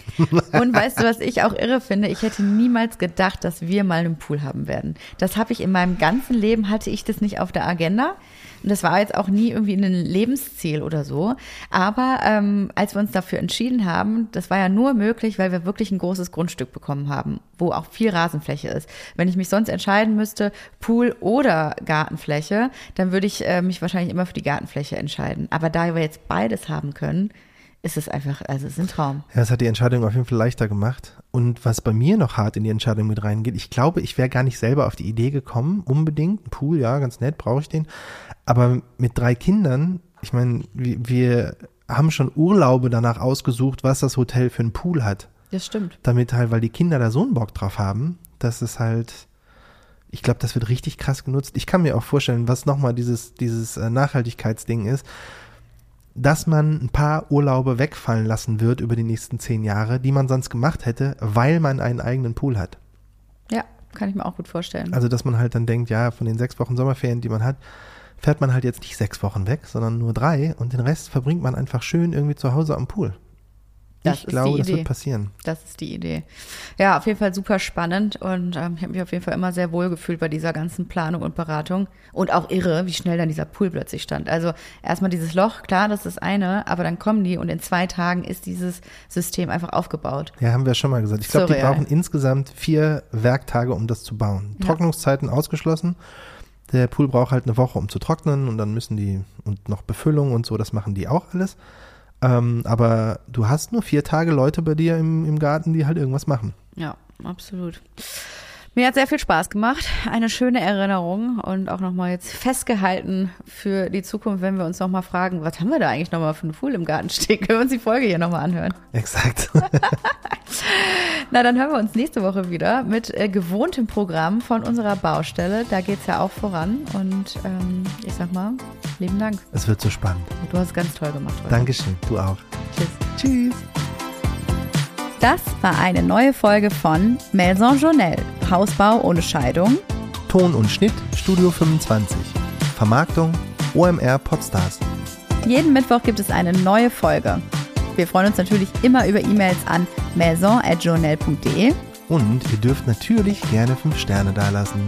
S1: Und weißt du, was ich auch irre finde? Ich hätte niemals gedacht, dass wir mal einen Pool haben werden. Das habe ich in meinem ganzen Leben, hatte ich das nicht auf der Agenda. Und das war jetzt auch nie irgendwie ein Lebensziel oder so. Aber ähm, als wir uns dafür entschieden haben, das war ja nur möglich, weil wir wirklich ein großes Grundstück bekommen haben, wo auch viel Rasenfläche ist. Wenn ich mich sonst entscheiden müsste, Pool oder Gartenfläche, dann würde ich äh, mich wahrscheinlich immer für die Gartenfläche entscheiden. Aber da wir jetzt beides haben können, ist es einfach, also es ist ein Traum.
S2: Ja, das hat die Entscheidung auf jeden Fall leichter gemacht. Und was bei mir noch hart in die Entscheidung mit reingeht, ich glaube, ich wäre gar nicht selber auf die Idee gekommen, unbedingt. Ein Pool, ja, ganz nett, brauche ich den. Aber mit drei Kindern, ich meine, wir, wir haben schon Urlaube danach ausgesucht, was das Hotel für einen Pool hat.
S1: Das stimmt.
S2: Damit halt, weil die Kinder da so einen Bock drauf haben, dass es halt, Ich glaube, das wird richtig krass genutzt. Ich kann mir auch vorstellen, was nochmal dieses, dieses äh, Nachhaltigkeitsding ist, dass man ein paar Urlaube wegfallen lassen wird über die nächsten zehn Jahre, die man sonst gemacht hätte, weil man einen eigenen Pool hat.
S1: Ja, kann ich mir auch gut vorstellen.
S2: Also, dass man halt dann denkt, ja, von den sechs Wochen Sommerferien, die man hat, fährt man halt jetzt nicht sechs Wochen weg, sondern nur drei und den Rest verbringt man einfach schön irgendwie zu Hause am Pool.
S1: Das
S2: ich glaube, das wird passieren.
S1: Das ist die Idee. Ja, auf jeden Fall super spannend und ähm, ich habe mich auf jeden Fall immer sehr wohl gefühlt bei dieser ganzen Planung und Beratung und auch irre, wie schnell dann dieser Pool plötzlich stand. Also erstmal dieses Loch, klar, das ist das eine, aber dann kommen die und in zwei Tagen ist dieses System einfach aufgebaut.
S2: Ja, haben wir schon mal gesagt. Ich glaube, die brauchen insgesamt vier Werktage, um das zu bauen.
S1: Ja.
S2: Trocknungszeiten ausgeschlossen. Der Pool braucht halt eine Woche, um zu trocknen und dann müssen die und noch Befüllung und so, das machen die auch alles. Ähm, aber du hast nur vier Tage Leute bei dir im, im Garten, die halt irgendwas machen.
S1: Ja, absolut. Mir hat sehr viel Spaß gemacht. Eine schöne Erinnerung und auch nochmal jetzt festgehalten für die Zukunft, wenn wir uns nochmal fragen, was haben wir da eigentlich nochmal für einen Pool im Garten stehen? Können wir uns die Folge hier nochmal anhören?
S2: Exakt.
S1: Na, dann hören wir uns nächste Woche wieder mit äh, gewohntem Programm von unserer Baustelle. Da geht's ja auch voran und ähm, ich sag mal, lieben Dank.
S2: es wird so spannend.
S1: Du hast es ganz toll gemacht heute.
S2: Dankeschön. Du auch.
S1: Tschüss.
S2: Tschüss.
S1: Das war eine neue Folge von Maison Journal. Hausbau ohne Scheidung.
S2: Ton und Schnitt Studio 25. Vermarktung OMR Podstars.
S1: Jeden Mittwoch gibt es eine neue Folge. Wir freuen uns natürlich immer über E-Mails an maison.journal.de.
S2: Und ihr dürft natürlich gerne 5 Sterne dalassen.